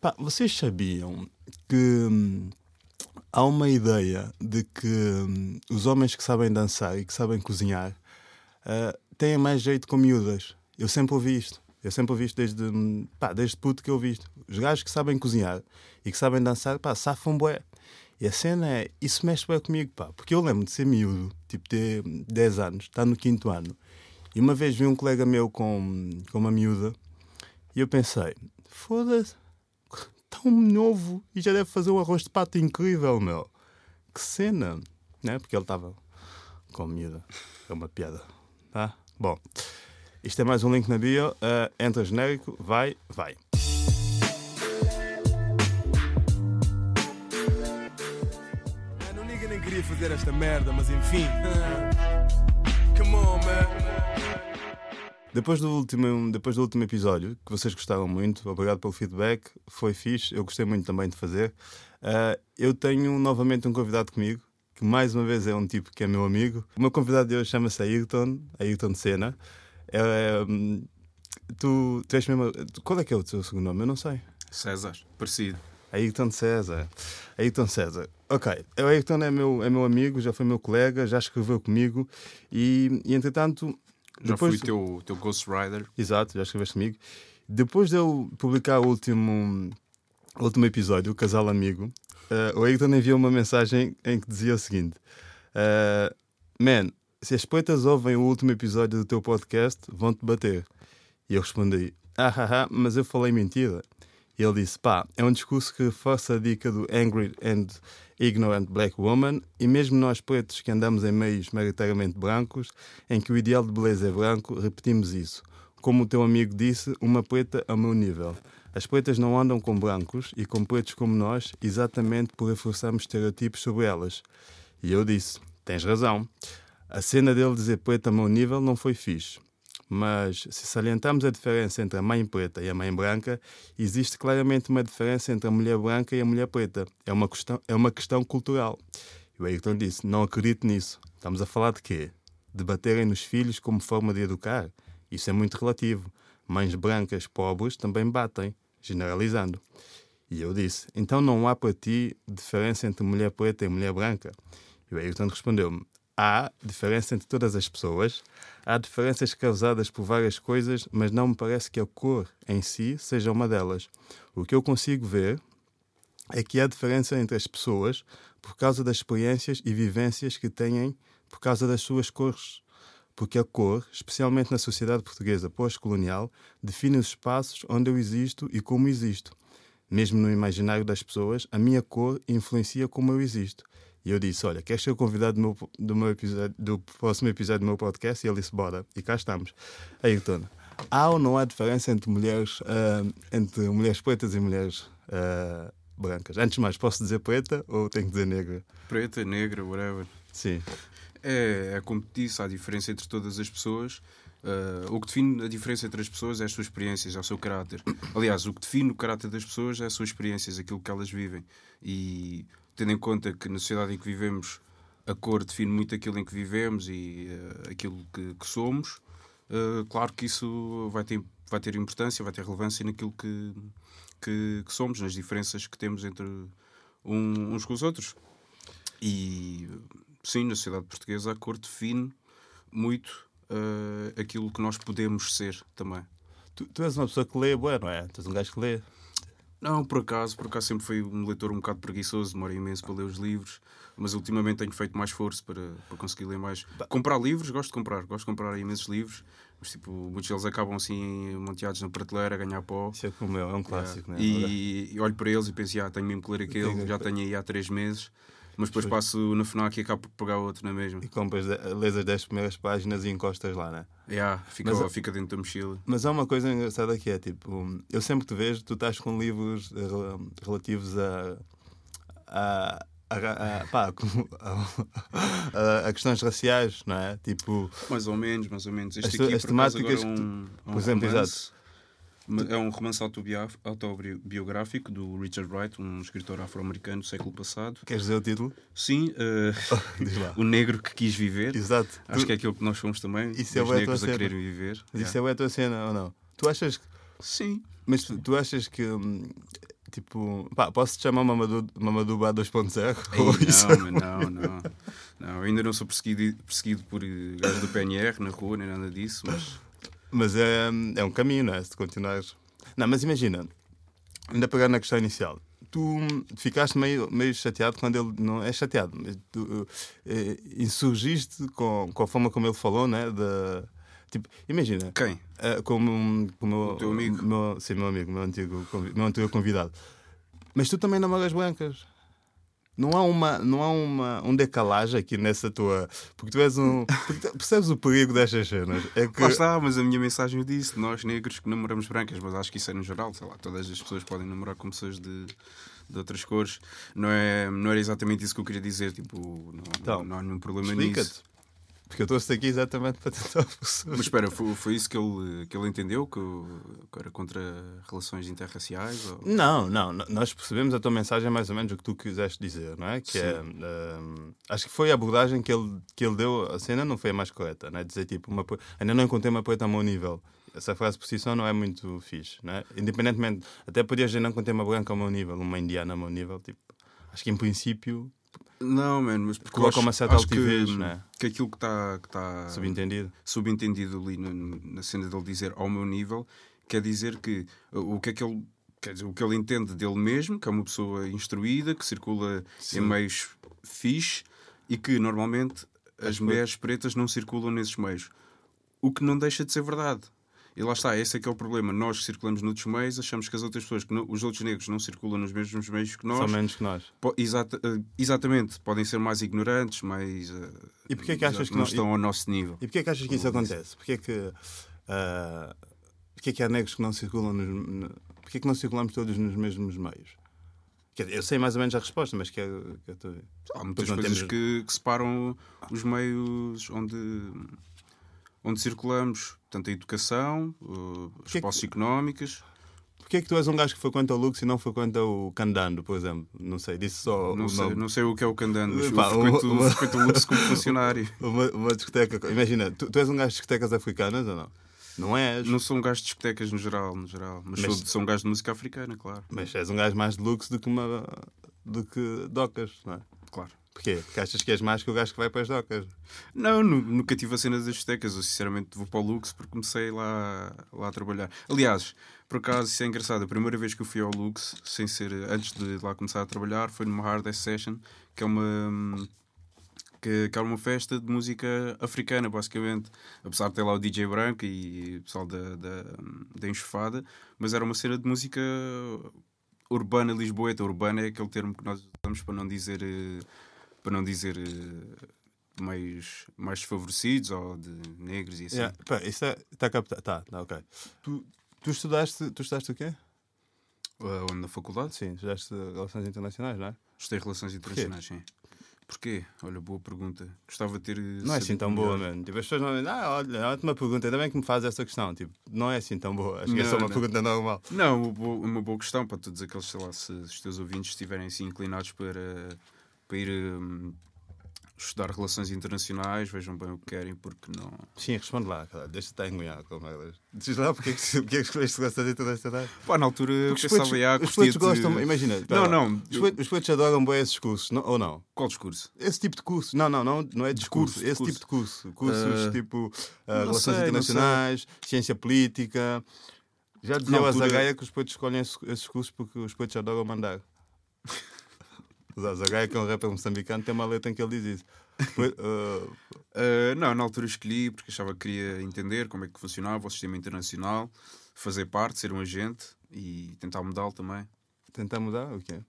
Pá, vocês sabiam que hum, há uma ideia de que hum, os homens que sabem dançar e que sabem cozinhar uh, têm mais jeito com miúdas. Eu sempre ouvi isto. Eu sempre ouvi isto desde, hum, pá, desde puto que eu ouvi isto. Os gajos que sabem cozinhar e que sabem dançar, pá, safam bué. E a cena é, isso mexe bem comigo, pá. Porque eu lembro de ser miúdo, tipo, ter 10 anos, estar no quinto ano. E uma vez vi um colega meu com, com uma miúda e eu pensei, foda-se, tão novo e já deve fazer um arroz de pato incrível, meu. Que cena, né? Porque ele estava com miúda. É uma piada, tá? Bom, isto é mais um link na bio. Uh, entra genérico, vai, vai. Mano, o nigga nem queria fazer esta merda, mas enfim. Come on, man. Depois do, último, depois do último episódio, que vocês gostaram muito, obrigado pelo feedback, foi fixe, eu gostei muito também de fazer. Uh, eu tenho novamente um convidado comigo, que mais uma vez é um tipo que é meu amigo. O meu convidado de hoje chama-se Ayrton, Ayrton Senna. É, um, tu, tu és mesmo. Qual é que é o teu segundo nome? Eu não sei. César, parecido. Ayrton César. Ayrton César. Ok, o Ayrton é meu, é meu amigo, já foi meu colega, já escreveu comigo e, e entretanto já Depois... fui teu, teu Ghost Rider. Exato, já escreveste comigo. Depois de eu publicar o último, o último episódio, o Casal Amigo, uh, o Ayrton enviou uma mensagem em que dizia o seguinte: uh, Man, se as poetas ouvem o último episódio do teu podcast, vão-te bater. E eu respondi: Ah, ah, ah, mas eu falei mentira. Ele disse: Pá, é um discurso que reforça a dica do Angry and Ignorant Black Woman, e mesmo nós pretos que andamos em meios maioritariamente brancos, em que o ideal de beleza é branco, repetimos isso. Como o teu amigo disse, uma preta ao meu nível. As pretas não andam com brancos e com pretos como nós, exatamente por reforçarmos estereotipos sobre elas. E eu disse: Tens razão. A cena dele dizer preta ao meu nível não foi fixe. Mas se salientarmos a diferença entre a mãe preta e a mãe branca, existe claramente uma diferença entre a mulher branca e a mulher preta. É uma questão, é uma questão cultural. E o Ayrton disse: Não acredito nisso. Estamos a falar de quê? De baterem nos filhos como forma de educar? Isso é muito relativo. Mães brancas pobres também batem, generalizando. E eu disse: Então não há para ti diferença entre mulher preta e mulher branca? E o Ayrton respondeu-me: Há diferença entre todas as pessoas, há diferenças causadas por várias coisas, mas não me parece que a cor em si seja uma delas. O que eu consigo ver é que há diferença entre as pessoas por causa das experiências e vivências que têm por causa das suas cores. Porque a cor, especialmente na sociedade portuguesa pós-colonial, define os espaços onde eu existo e como existo. Mesmo no imaginário das pessoas, a minha cor influencia como eu existo. E eu disse: Olha, queres ser o convidado do, meu, do, meu episódio, do próximo episódio do meu podcast? E ele disse: Bora. E cá estamos. Ayrton, há ou não há diferença entre mulheres, uh, entre mulheres pretas e mulheres uh, brancas? Antes de mais, posso dizer preta ou tenho que dizer negra? Preta, negra, whatever. Sim. É, é como te disse, há diferença entre todas as pessoas. Uh, o que define a diferença entre as pessoas é as suas experiências, é o seu caráter. Aliás, o que define o caráter das pessoas é as suas experiências, aquilo que elas vivem. E tendo em conta que na sociedade em que vivemos a cor define muito aquilo em que vivemos e uh, aquilo que, que somos, uh, claro que isso vai ter, vai ter importância, vai ter relevância naquilo que, que, que somos, nas diferenças que temos entre um, uns com os outros. E sim, na sociedade portuguesa a cor define muito uh, aquilo que nós podemos ser também. Tu, tu és uma pessoa que lê, bueno, não é? Tu és um gajo que lê. Não, por acaso, por acaso sempre fui um leitor um bocado preguiçoso, demora imenso para ler os livros, mas ultimamente tenho feito mais esforço para, para conseguir ler mais. Comprar livros, gosto de comprar, gosto de comprar imensos livros, mas tipo, muitos deles acabam assim monteados na prateleira, a ganhar pó. Isso é como é, é um clássico, é. né? E, e olho para eles e penso, ah, tenho mesmo que ler aquele, já tenho aí há três meses mas depois passo na FNAC e acabo por pegar outro na mesma. E compras, lês as 10 primeiras páginas e encostas lá, né? Yeah, fica, mas, fica dentro da mochila. Mas há uma coisa engraçada que é tipo, eu sempre te vejo, tu estás com livros eh, relativos a. a a, a, pá, a, a, questões raciais, não é? Tipo, mais ou menos, mais ou menos. Este as, aqui, as temáticas, um, um por exemplo, romance, exato. É um romance autobiográfico do Richard Wright, um escritor afro-americano do século passado. Queres dizer o título? Sim, uh, O Negro que Quis Viver. Exato. Acho tu... que é aquilo que nós somos também, isso é os é negros a, a querer viver. Mas yeah. isso é a tua cena ou não? Tu achas que... Sim. Mas tu, tu achas que, hum, Tipo, pá, posso te chamar Mamadou, Mamadouba 2.0? Ei, Ou isso? não, mas não, não. Não, ainda não sou perseguido, perseguido por eh, gajos do PNR na rua, nem nada disso, mas. Mas é, é um caminho, não é? Se continuares. Não, mas imagina, ainda pegar na questão inicial. Tu ficaste meio, meio chateado quando ele. Não é chateado, mas tu eh, insurgiste com, com a forma como ele falou, né? De, tipo, imagina. Quem? eh, como, como O teu amigo? Meu, sim, meu amigo, meu antigo, meu antigo convidado. Mas tu também namoras brancas. Não há, uma, não há uma, um decalagem aqui nessa tua. Porque tu és um. tu percebes o perigo destas cenas? É que. Lá está, mas a minha mensagem disse: nós negros que namoramos brancas, mas acho que isso é no geral, sei lá, todas as pessoas podem namorar com pessoas de, de outras cores. Não, é, não era exatamente isso que eu queria dizer, tipo, não, Então, não há nenhum problema nisso. Porque eu trouxe aqui exatamente para tentar perceber. Mas espera, foi, foi isso que ele, que ele entendeu? Que, eu, que era contra relações interraciais? Ou... Não, não, nós percebemos a tua mensagem mais ou menos o que tu quiseste dizer, não é? Que é hum, acho que foi a abordagem que ele, que ele deu, a cena não foi a mais correta, não é? Dizer tipo, uma, ainda não encontrei uma poeta a meu nível. Essa frase por si só não é muito fixe, não é? Independentemente, até podias dizer não encontrei uma branca ao meu nível, uma indiana ao meu nível, tipo, acho que em princípio, Não, mano, mas porque Coloca uma certa acho que, altivez, né? que aquilo que está que tá subentendido. subentendido ali no- na cena dele dizer ao meu nível, quer dizer que uh, o que é que ele quer dizer, o que ele entende dele mesmo, que é uma pessoa instruída, que circula Sim. em meios fixe e que normalmente as mulheres pretas não circulam nesses meios. O que não deixa de ser verdade. E lá está, esse é que é o problema. Nós que circulamos noutros meios, achamos que as outras pessoas, que não- os outros negros não circulam nos mesmos meios que nós. menos que nós. Po- exata- eh, exatamente, podem ser mais ignorantes, mais. eh, E porquê que achas que não não- estão ao nosso nível? E porquê que achas que isso acontece? Porquê que, ah, porquê que há negros que não circulam nos, no- porquê que não circulamos todos nos mesmos meios? Quer dizer, eu sei mais ou menos a resposta, mas que, que eu ver. Há muitas coisas temos- que, que separam os meios onde, onde circulamos, tanto a educação, uh, as que- posses económicas. Porquê que tu és um gajo que frequenta o Lux e não frequenta o Candando, por exemplo? Não sei, disse só Não o sei, não sei o que é o Candando, mas Epá, eu frequento, uma- frequento o Lux como funcionário. Uma, uma discoteca. Imagina, tu, tu és um gajo de discotecas africanas ou não? Não és? Não sou um gajo de discotecas no geral, no geral mas, Mas- sou, sou um gajo de música africana, claro. Mas és um gajo mais de luxo do que uma. do que docas, não é? claro. Porquê? Porque achas que és mais que o gajo que vai para as docas. Não, nu- nunca tive a cena das discotecas. Eu sinceramente vou para o Lux porque comecei lá, lá a trabalhar. Aliás, por acaso, isso é engraçado. A primeira vez que eu fui ao Lux, sem ser antes de lá começar a trabalhar, foi numa Hard Session, que é uma. Que, que era uma festa de música africana, basicamente. Apesar de ter lá o DJ branco e o pessoal da, da, da mas era uma cena de música urbana lisboeta. Urbana é aquele termo que nós usamos para não dizer. eh, para não dizer eh, meios mais desfavorecidos ou de negros e assim. Yeah, pá, isso está a captar. Tá, tá, ok. Tu, tu estudaste. Tu estudaste o quê? Uh, onde na faculdade? Sim, estudaste Relações Internacionais, não é? Estudei Relações Internacionais, sim. Porquê? Olha, boa pergunta. Gostava de ter. Não é assim tão boa, mano. Tipo, as pessoas não dizem, ah, olha, ótima pergunta, ainda bem que me faz essa questão. Tipo, não é assim tão boa. Acho que é Não, só uma não. pergunta normal. Não, uma boa, uma boa questão para todos aqueles, sei lá, se os teus ouvintes estiverem assim inclinados para, para ir hum, estudar relações internacionais, vejam bem o que querem, porque não. Sim, responde lá, cara. Deixa-te estar a engunhar com merdas. Diz lá porque é que, porque é que escolheste Relações Internacionais. Pá, na altura eu Porque os pensava, ah, os gostaria poetas de... gostam, imagina. Não, lá. não. Os eu- os poetas adoram bem esses cursos, não- ou não? Qual discurso? Esse tipo de curso. Não, não, não, não é discurso. esse curso. tipo de curso. Cursos Ah, tipo não Relações sei, Internacionais, Ciência Política. Já dizia altura- Azagaia que os poetas escolhem esses, esses cursos porque os poetas adoram mandar. O Azagaia, que é um rapper moçambicano, tem uma letra em que ele diz isso. Ah, Uh, não, na altura escolhi porque achava que queria entender como é que funcionava o sistema internacional, fazer parte, ser um agente e tentar mudá-lo também. tentar mudar o quê?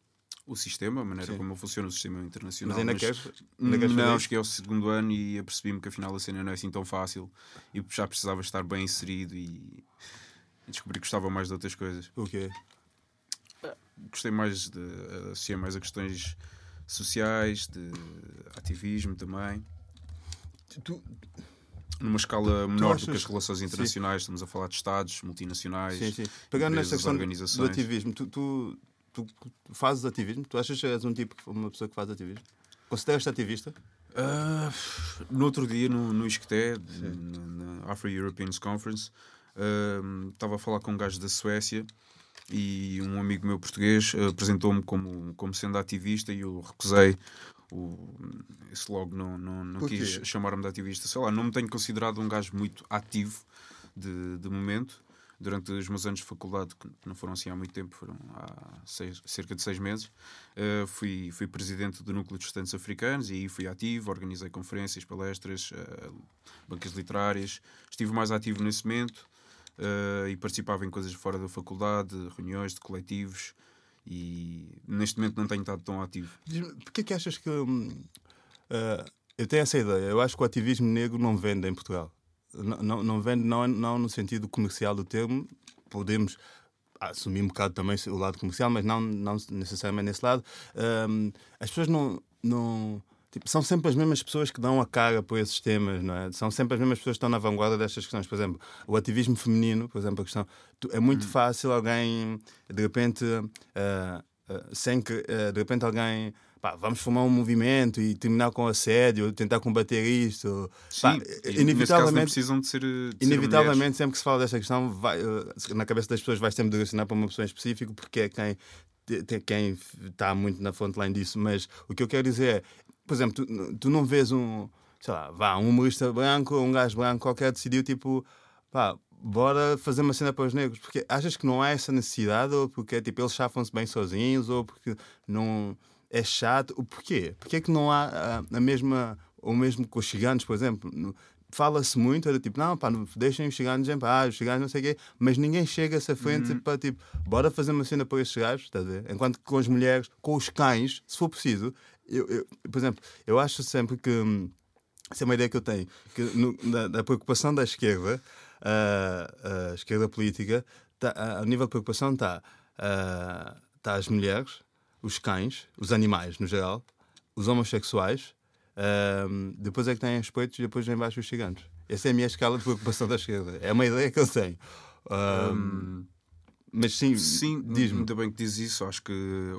O sistema, a maneira Sim. como funciona o sistema internacional. Mas ainda mas- queres? Ainda queres Não, cheguei ao segundo ano e apercebi-me que afinal a cena não é assim tão fácil e já precisava estar bem inserido e, e descobri que gostava mais de outras coisas. O quê? Gostei mais de associar mais a questões sociais, de ativismo também. Tu, Numa escala menor do achas- que as relações internacionais, estamos a falar de Estados, multinacionais. sim, sim. Pegando nesta questão do- do ativismo, tu, tu, tu fazes ativismo? Tu achas que és um tipo, uma pessoa que faz ativismo? Consideras-te ativista? Ah, no outro dia, no, no Isqueté, na, na Afro-Europeans Conference, ah, estava a falar com um gajo da Suécia e um amigo meu português uh, apresentou-me como, como sendo ativista e eu recusei o, esse logo não, não, não quis chamar-me de ativista. Sei lá, não me tenho considerado um gajo muito ativo de, de momento. Durante os meus anos de faculdade, que não foram assim há muito tempo, foram há seis- cerca de seis meses, uh, fui, fui presidente do Núcleo de Estudantes Africanos e aí fui ativo, organizei conferências, palestras, uh, bancas literárias. Estive mais ativo nesse momento uh, e participava em coisas fora da faculdade, reuniões de coletivos e neste momento não tenho estado tão ativo. Porquê que achas que. ah, eu tenho essa ideia. Eu acho que o ativismo negro não vende em Portugal. Não, não, não vende, não, não no sentido comercial do termo. Podemos assumir um bocado também o lado comercial, mas não, não necessariamente nesse lado. Hum, as pessoas não. não tipo, são sempre as mesmas pessoas que dão a cara por esses temas, não é? São sempre as mesmas pessoas que estão na vanguarda destas questões. Por exemplo, o ativismo feminino, por exemplo, a questão. É muito fácil alguém, de repente, ah, ah, sem que, ah, de repente, alguém. Pá, vamos formar um movimento e terminar com assédio, tentar combater isto. Pá, Sim, e caso nem inevitavelmente, precisam de ser. de ser inevitavelmente, sempre que se fala desta questão, vai, na cabeça das pessoas vai sempre direcionar para uma pessoa em específico, porque é quem quem está muito na frontline disso. Mas o que eu quero dizer é, por exemplo, tu, tu não vês um, sei lá, vá, um humorista branco, um gajo branco qualquer decidiu tipo, pá, bora fazer uma cena para os negros. Porque achas que não há essa necessidade, ou porque tipo, eles chafam-se bem sozinhos, ou porque não é chato, o porquê? Porquê é que não há a, a mesma, ou mesmo com os gigantes, por exemplo? Fala-se muito, era tipo, não, pá, deixem os gigantes em paz, os gigantes não sei o quê, mas ninguém chega-se à frente para tipo, bora fazer uma cena para estes gajos, estás a ver? Enquanto que com as mulheres, com os cães, se for preciso, eu, eu- por exemplo, eu acho sempre que. hum, essa é uma ideia que eu tenho, que no- da, da preocupação da esquerda, a, a esquerda política, tá, a, a nível de preocupação está tá as mulheres, os cães, os animais no geral, os homossexuais, ahm, depois é que têm os peitos e depois vem baixo os gigantes. Essa é a minha escala de preocupação da esquerda. É uma ideia que eu tenho. Ahm, mas sim, Sim, diz-me. ainda bem que diz isso. Acho que,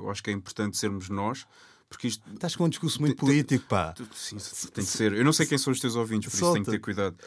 acho que é importante sermos nós, porque isto. Estás com um discurso muito político, pá. Sim, tem de ser. Eu não sei quem são os teus ouvintes, por isso tenho que ter cuidado.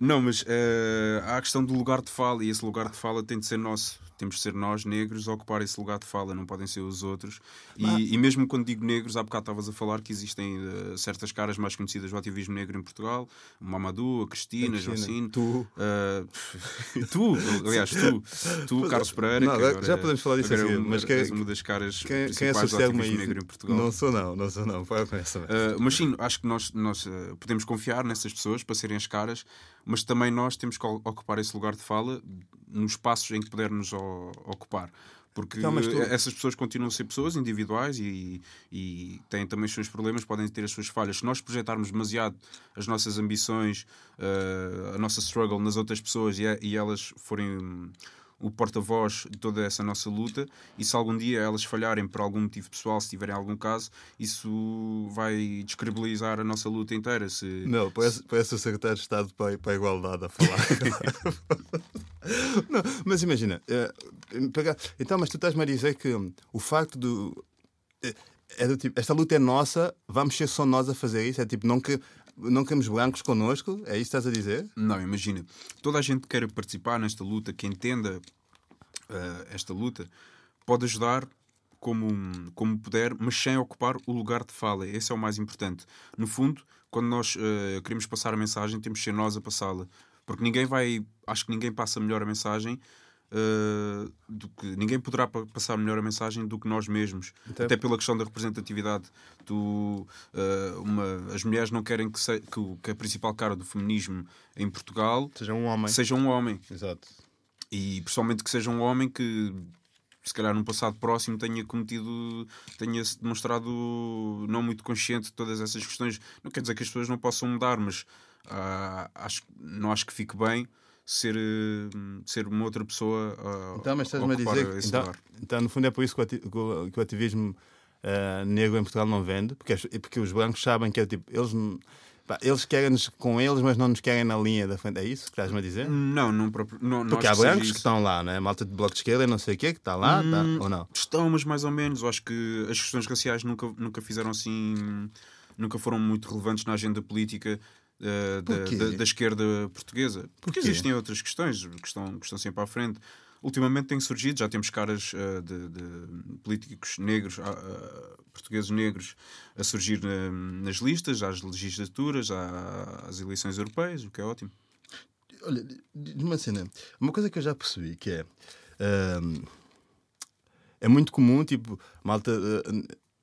Não, mas eh, há a questão do lugar de fala e esse lugar de fala tem de ser nosso. Temos de ser nós, negros, a ocupar esse lugar de fala, não podem ser os outros. E, e mesmo quando digo negros, há bocado estavas a falar que existem eh, certas caras mais conhecidas do ativismo negro em Portugal: Mamadou, a Cristina, a Cristina, Jocine. tu. Uh, tu, aliás, tu, tu, Carlos Pereira, Não, que já agora, podemos falar disso agora é uma, mas quem- és uma das caras Quem, quem principais do associa-me a ativismo negro em Portugal. Não sou, não, não sou, não. Essa. Uh, mas sim, acho que nós, nós uh, podemos confiar nessas pessoas para serem as caras, mas também nós temos que ocupar esse lugar de fala nos espaços em que pudermos ocupar. Porque Então, tu- essas pessoas continuam a ser pessoas individuais e, e têm também os seus problemas, podem ter as suas falhas. Se nós projetarmos demasiado as nossas ambições, uh, a nossa struggle nas outras pessoas e, e elas forem o porta-voz de toda essa nossa luta, e se algum dia elas falharem por algum motivo pessoal, se tiverem algum caso, isso vai descredibilizar a nossa luta inteira. Se, Não, parece, parece o secretário de Estado para, para a Igualdade a falar. não, mas imagina, eh, então, mas tu estás-me a dizer que o facto do. eh, É do tipo, esta luta é nossa, vamos ser só nós a fazer isso? É tipo, não, que, não queremos brancos connosco? É isso que estás a dizer? Não, imagina, toda a gente que queira participar nesta luta, que entenda eh, esta luta, pode ajudar como, como puder, mas sem ocupar o lugar de fala. Esse é o mais importante. No fundo, quando nós eh, queremos passar a mensagem, temos de ser nós a passá-la. Porque ninguém vai. Acho que ninguém passa melhor a mensagem. Eh, do que ninguém poderá pa- passar melhor a mensagem do que nós mesmos Até- até pela questão da representatividade tu, eh, uma, as mulheres não querem que, se- que, que a principal cara do feminismo em Portugal Seja um homem. seja um homem Exato. e principalmente que seja um homem que se calhar num passado próximo tenha cometido tenha se demonstrado não muito consciente de todas essas questões não quer dizer que as pessoas não possam mudar mas ah, acho, não acho que fique bem ser, eh, ser uma outra pessoa a, Então, mas estás-me a dizer que. Então, então, no fundo, é por isso que o, ati- que o- ativismo eh, negro em Portugal não vende, porque, as- porque os brancos sabem que é tipo. Eles, pá, eles querem-nos com eles, mas não nos querem na linha da frente. É isso que estás-me a dizer? não, não, próprio, não, não Porque há brancos que estão lá, né? Malta de bloco de esquerda e não sei o quê, que está lá, tá? Hum, ou não? Estão, mas mais ou menos. Eu acho que as questões raciais nunca, nunca fizeram assim. Nunca foram muito relevantes na agenda política eh, da, da, da esquerda portuguesa. Porque Porquê? existem outras questões que estão, que estão sempre à frente. ultimamente têm surgido, já temos caras uh, de, de, políticos negros, uh, portugueses negros, a surgir na, nas listas, às legislaturas, às eleições europeias, o que é ótimo. Olha, uma cena, uma coisa que eu já percebi que é. Uh, é muito comum, tipo, malta.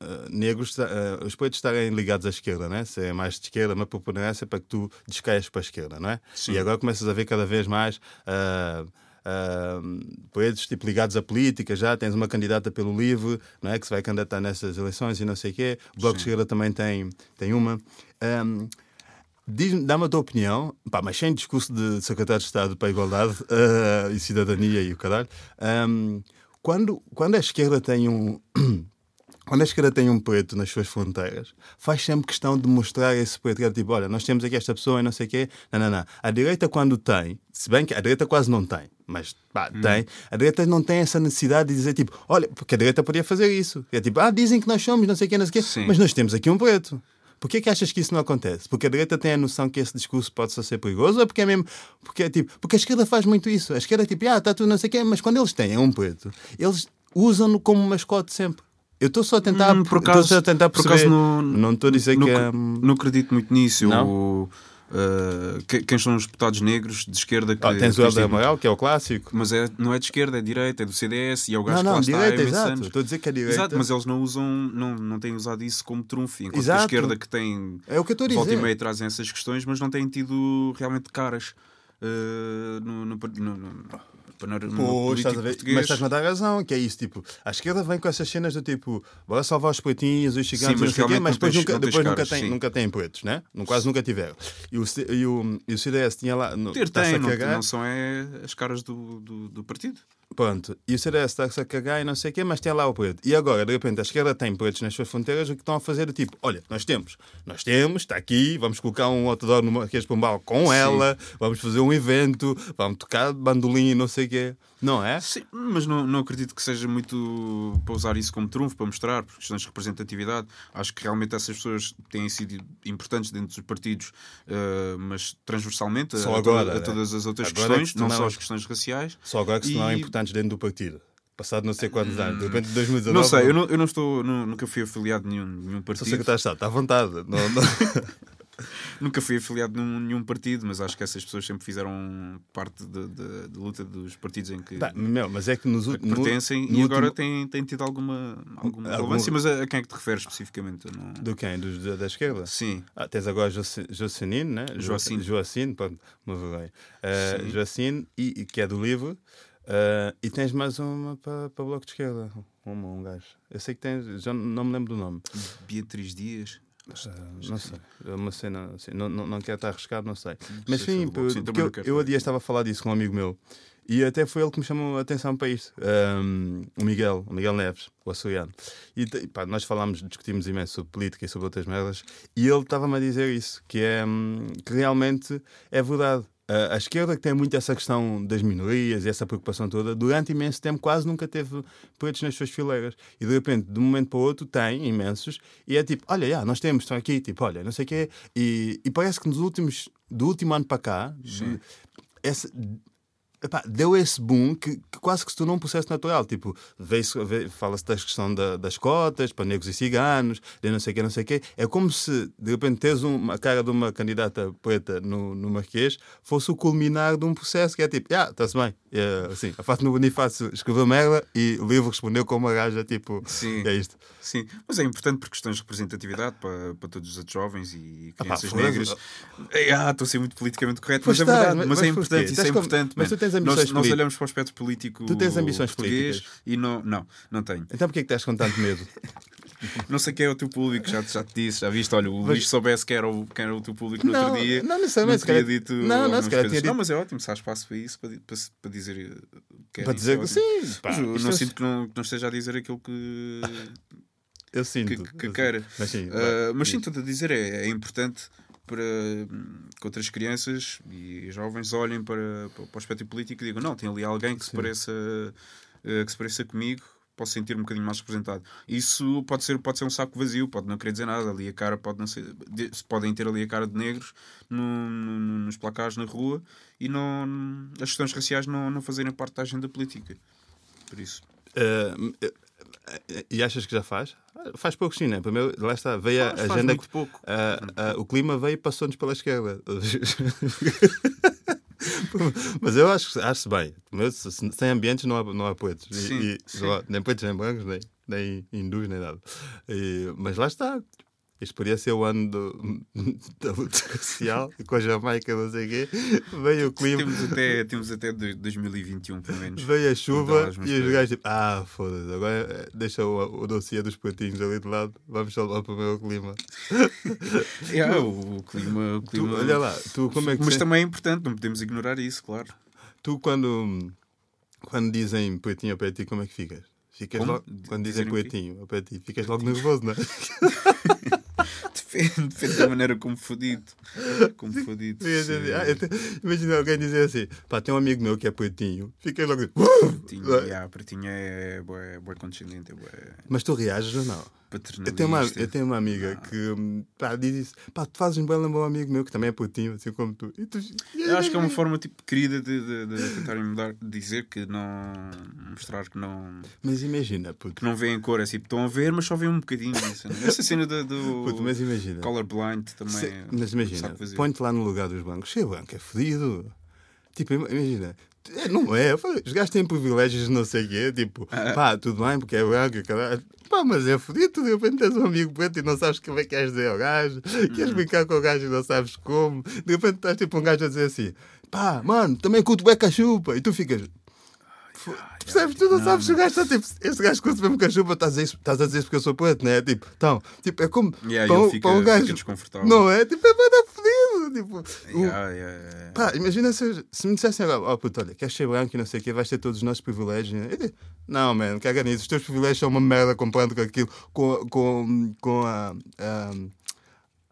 Uh, negros, uh, os pretos estarem ligados à esquerda, né? Se é mais de esquerda, uma preponderância para que tu descaias para a esquerda, não é? Sim. E agora começas a ver cada vez mais uh, uh, pretos tipo, ligados à política, já tens uma candidata pelo LIVRE, não é? Que se vai candidatar nessas eleições e não sei o quê. O Bloco Sim. de Esquerda também tem, tem uma. Um, Dá-me a tua opinião, pá, mas sem discurso de secretário de Estado para a Igualdade e Cidadania e o caralho. Um, quando, quando a esquerda tem um. Quando a esquerda tem um preto nas suas fronteiras, faz sempre questão de mostrar esse preto. É tipo, olha, nós temos aqui esta pessoa e não sei o quê. Não, não, não. A direita, quando tem, se bem que a direita quase não tem, mas pá, hum. tem, a direita não tem essa necessidade de dizer tipo, olha, porque a direita podia fazer isso. É tipo, ah, dizem que nós somos, não sei o quê, não sei o quê, Sim. mas nós temos aqui um preto. Por que, que achas que isso não acontece? Porque a direita tem a noção que esse discurso pode ser perigoso ou porque é mesmo. Porque é tipo. Porque a esquerda faz muito isso. A esquerda é tipo, ah, está tudo não sei o quê, mas quando eles têm um preto, eles usam-no como mascote sempre. Eu estou só a tentar, hum, por acaso, só a tentar perceber. Por acaso não estou a dizer no, que é... Não acredito muito nisso. Não? Eu, Uh, quem são os deputados negros de esquerda que. Ah, tens o Helder Amaral, que é o clássico. Mas é, não é de esquerda, é de direita, é do CDS e é o gajo não, não, que lá direita, está exato. Estou a dizer que é direita. Exato, mas eles não usam, não, não têm usado isso como trunfo. Enquanto exato. a esquerda que tem. É o que eu estou a dizer. Volta e meia trazem essas questões, mas não têm tido realmente caras. Uh, no, no, no, Pois, estás a ver? Português. Mas estás-me a dar razão, que é isso, tipo, a esquerda vem com essas cenas do tipo, bora salvar os pretinhos, os gigantes, mas, quê, mas depois, nunca, depois caras, nunca, tem, nunca tem pretos, né? Quase nunca tiveram. E o, e o, e o CDS tinha lá. No, Ter tem, não, não, são é, as caras do, do, do partido. Pronto, e o CDS está-se a cagar e não sei o quê, mas tem lá o preto. E agora, de repente, a esquerda tem pretos nas suas fronteiras, o que estão a fazer é tipo: olha, nós temos, nós temos, está aqui, vamos colocar um outdoor no Marquês Pombal com ela, Sim. vamos fazer um evento, vamos tocar bandolim e não sei o quê. Não é? Sim, mas não, não acredito que seja muito para usar isso como trunfo, para mostrar, por questões de representatividade. Acho que realmente essas pessoas têm sido importantes dentro dos partidos, uh, mas transversalmente só a, agora, a, a todas as outras agora é questões, é que não só as questões raciais. Só agora que se e... não é importantes dentro do partido. Passado não sei quantos anos, de repente 2019. Não sei, eu não, eu não estou, não, nunca fui afiliado a nenhum, nenhum partido. Sou secretário de Estado, está à vontade. Não, não... Nunca fui afiliado a nenhum partido, mas acho que essas pessoas sempre fizeram parte da luta dos partidos em que, tá, meu, mas é que nos, que pertencem no, e agora têm, têm tido alguma, alguma Algum... relevância. Mas a, a, quem é que te referes especificamente? Não... Do quem? Dos, da, da, esquerda? Sim. Ah, tens agora Joacine, né? Joacine. Joacine, pronto, uma vergonha. Uh, Joacine, e, e, que é do livro. Uh, e tens mais uma para, o Bloco de Esquerda. Um, um gajo. Eu sei que tens, já não me lembro do nome. Beatriz Dias. Uh, não sei, é uma cena assim, não, não, não quero estar arriscado, não sei. Mas sim, porque eu, eu, há dias estava a falar disso com um amigo meu e até foi ele que me chamou a atenção para isto. Um, o Miguel, o Miguel Neves, o açoriano. E pá, nós falámos, discutimos imenso sobre política e sobre outras merdas, e ele estava-me a dizer isso, que é hum, que realmente é verdade a esquerda que tem muito essa questão das minorias e essa preocupação toda, durante imenso tempo quase nunca teve pretos nas suas fileiras. E de repente, de um momento para o outro, tem imensos. E é tipo, olha, já, nós temos, estão aqui, tipo, olha, não sei o quê. E, e parece que nos últimos, do último ano para cá, essa, epá, deu esse boom que, que, quase que se tornou um processo natural. Tipo, fala-se da questão da, das cotas para negros e ciganos, de não sei o quê, não sei o quê. É como se, de repente, teres uma cara de uma candidata preta no, no Marquês fosse o culminar de um processo que é tipo, ah, está-se bem. É, assim, a Fátima Bonifácio escreveu merda e o livro respondeu com uma gaja, tipo, Sim. é isto. Sim, mas é importante por questões de representatividade para, para todos os jovens e crianças ah, pá, negras. Ah, estou a ser muito politicamente correto, mas é verdade, mas, mas é importante, isso é importante. Mas tu tens ambições nós, nós olhamos para o aspecto político Tu tens ambições políticas? E não, não, não tenho. Então porquê é que estás com tanto medo? não sei quem é o teu público, já, já te disse, já viste, olha, o mas... Luís soubesse quem era, o, quem era o teu público no não, outro dia. Não. Não, teria dito não, não, se calhar tinha dito... não, mas é ótimo, se há espaço para isso, para, para, para dizer que é Para dizer que sim. Pá, não sinto que não, que não esteja a dizer aquilo que. Eu sinto. Que, que queira. Mas sim, uh, mas sim, estou a dizer, é, é importante para que outras crianças e jovens olhem para, para, para o aspecto político e digam: não, tem ali alguém que se pareça, uh, que se pareça comigo posso sentir um bocadinho mais representado. Isso pode ser, pode ser um saco vazio, pode não querer dizer nada. Ali a cara pode não ser. de- Podem ter ali a cara de negros no- no- nos placares na rua e não, as questões raciais não, não fazerem parte da agenda política. Por isso. Eh, eh, e achas que já faz? Ah, Faz pouco sim, né? Primeiro, lá está, veio a Faz- faz agenda. muito pouco. ah, ah, o clima veio e passou-nos pela esquerda. Mas eu acho, acho bem. Sem ambientes não há, não há poetas. E- Sim, e- sim. nem poetas, nem brancos, nem, nem hindus, nem nada. E- mas lá está. Isto poderia ser o ano do- da luta racial, e com a Jamaica, não sei o quê. Veio o clima. Temos até, temos até de- 2021, pelo menos. Veio a chuva e os gajos tipo, ah, foda-se, agora eh, deixa o, o dossiê dos patinhos ali de lado, vamos lá para o meu clima. É, o, o clima. O Tu, clima olha lá, tu como é que Mas se- também é importante, não podemos ignorar isso, claro. tu quando, quando dizem poetinho de ti, como é que ficas? Ficas logo, quando dizem Dizerem o quê? poetinho ao pé de ti, ficas logo nervoso, não é? Depende, depende da maneira como fodido. Como fodido. Ah, te- Imagina alguém dizer assim, pá, tem um amigo meu que é poetinho, ficas logo Pretinho, Não é? yeah, pretinho é condescendente, é bué mas tu reages ou não? Eu paternalista. tenho, uma, eu tenho uma amiga que hum, pá, diz isso, pá, tu fazes bem lembrar um amigo meu que também é poetinho, assim como tu. Tu Eu acho que é uma forma tipo querida de, de, de tentarem mudar, dizer que não. mostrar que não. Mas imagina, puto, que não veem cor, é tipo, estão a ver, mas só veem um bocadinho. Essa, essa cena do, puto mas imagina. colorblind também. Se- é mas imagina, saco vazio. põe-te lá no lugar dos bancos. Ser banco é fodido. Tipo, ima- imagina. É, Não é? Os gajos têm privilégios de não sei o quê. Tipo, Ah. pá, tudo bem porque é branco. caralho. Pá, mas é fodido. De repente tens um amigo preto e não sabes como é que queres dizer ao gajo. Queres Uhum. brincar com o gajo e não sabes como. De repente estás tipo um gajo a dizer assim: pá, mano, também curto bem cachupa. E tu ficas. Percebes? Tu não, sabes se o gajo está tipo. Este gajo curte mesmo cachupa, estás a, dizer isso- estás a dizer porque eu sou preto, não é? Tipo, então, tipo, é como. Yeah, para, um, fica- para um gajo. desconfortável. Não é? Tipo, é bem fodido. Tipo, o- Yeah, yeah, yeah. Pá, imagina se, se me dissessem agora, oh puto, olha, queres ser branco e não sei o quê, vais ter todos os nossos privilégios. Eu digo, não, mano, caga nisso, os teus privilégios são uma merda comparando com aquilo, com, com, com a, a-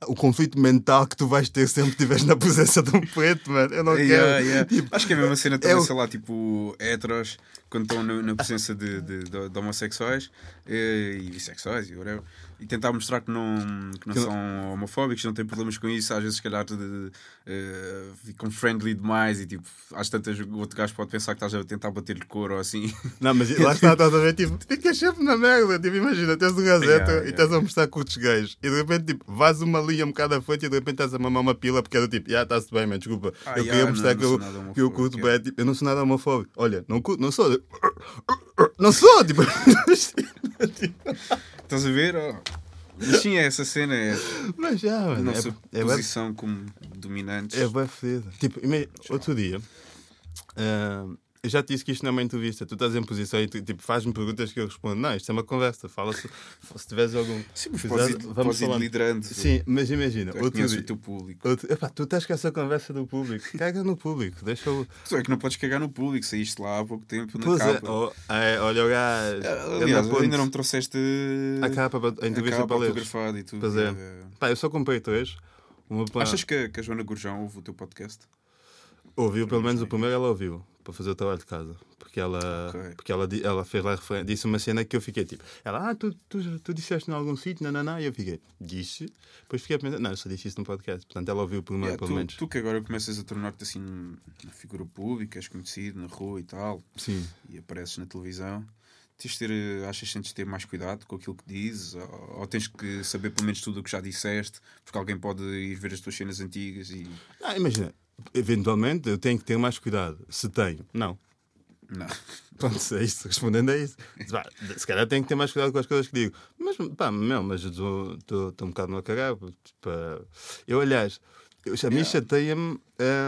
o conflito mental que tu vais ter sempre que estiveres na presença de um preto, mano. Eu não Yeah, quero. yeah. Tipo, Acho que é a mesma cena também, é o- sei lá, tipo, heteros, quando estão no- na presença de, de, de- de homossexuais eh, e bissexuais e whatever, e tentar mostrar que não, que não são homofóbicos, não têm problemas com isso, às vezes, se calhar, de, eh, ficam friendly demais e, tipo, às tantas, o outro gajo pode pensar que estás a tentar bater-lhe cor ou assim. Não, mas lá está, estás a ver, tipo, ficas sempre na merda. Tipo, imagina, tens um gazeta Yeah, e yeah. estás a mostrar curtos gays e de repente, tipo, vais uma linha um bocado à frente e de repente estás a mamar uma pila porque é do tipo, já está-se bem, man, desculpa. Ah, eu yeah, queria mostrar não que, eu, que eu curto bem, tipo, eu não sou nada homofóbico. Olha, não, curto, não sou. Não sou, tipo. Estás a ver? Oh. Mas sim, é essa cena, é mas já, a mano. nossa É, é, bem- posição como dominantes. é bem fedido. Tipo, outro dia. ah, eu já te disse que isto não é uma entrevista. Tu estás em posição e tu, tipo, faz-me perguntas que eu respondo. Não, isto é uma conversa. Fala se, se tiveres algum. Sim, mas Cuidado, podes vamos podes ir liderando. Sim, mas imagina, Tu é outro dia. o teu público. outro- epá, tu estás com essa conversa do público. Caga no público. Deixa o. Tu é que não podes cagar no público, saíste lá há pouco tempo na Pois é, capa. oh, é, olha o gajo. Anda Aliás, ponto. ainda não me trouxeste A capa, a a entrevista capa para autografada e tudo. Pois é. É. Pá, eu só comprei três. Uma. Achas que, a- que a Joana Gurjão ouve o teu podcast? Ouviu, pelo menos o primeiro ela ouviu, para fazer o trabalho de casa. Porque ela, Ok. porque ela, ela fez lá referência, disse uma cena que eu fiquei tipo, ela, ah, tu, tu, tu disseste em algum sítio, não, e eu fiquei, disse, depois fiquei a pensar, não, eu só disse isso no podcast, portanto ela ouviu o primeiro, Yeah, pelo tu, menos. tu que agora começas a tornar-te assim uma figura pública, és conhecido na rua e tal, Sim. e apareces na televisão, tens de ter, eh, achas que tens de ter mais cuidado com aquilo que dizes? Ou, ou tens que saber pelo menos tudo o que já disseste? Porque alguém pode ir ver as tuas cenas antigas e. Ah, imagina, eventualmente eu tenho que ter mais cuidado. Se tenho, não. Não. Pronto, é isso, respondendo a isso. Se calhar tenho que ter mais cuidado com as coisas que digo. Mas, pá, não, mas estou um bocado no a cagar. Pá. Eu, aliás, eu, a mim chateia-me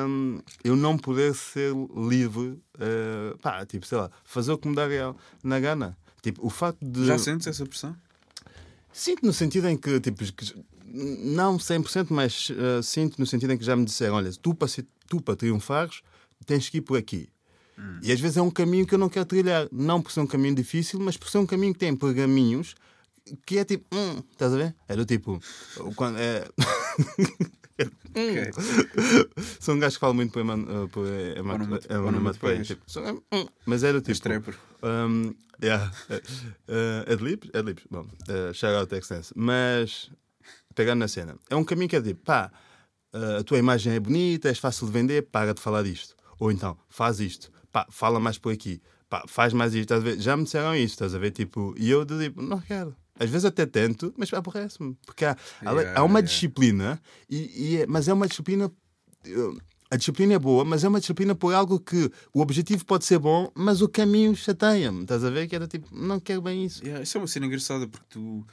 hum, eu não poder ser livre, eh, pá, tipo, sei lá, fazer o que me dá real na gana. Tipo, o facto de. Já sentes essa pressão? Sinto no sentido em que, tipo, que- não 100%, mas eh, sinto no sentido em que já me disseram: olha, tu para, tu para triunfares tens que ir por aqui. E às vezes é um caminho que eu não quero trilhar, não por ser um caminho difícil, mas por ser um caminho que tem pergaminhos que é tipo, hum, estás a ver? É do tipo, quando, é... Ok. Sou um gajo que fala muito por eman- uh, por onomatopeia, tipo, hum, Mas era És tipo. trapper. Um, yeah. uh, adlibs? Adlibs. Bom, uh, shout out Extense. Mas, pegando na cena, é um caminho que é tipo, pá, uh, a tua imagem é bonita, és fácil de vender, para de falar disto. Ou então, faz isto, pá, fala mais por aqui, pá, faz mais isto, estás a ver? Já me disseram isto, estás a ver? Tipo, e eu de tipo, não quero. Às vezes até tento, mas aborrece-me. Porque há, Yeah, há uma yeah. disciplina, e, e é- mas é uma disciplina a disciplina é boa, mas é uma disciplina por algo que o objetivo pode ser bom, mas o caminho chateia-me. Estás a ver? Que era tipo, não quero bem isso. Yeah, isso é uma cena engraçada porque tu,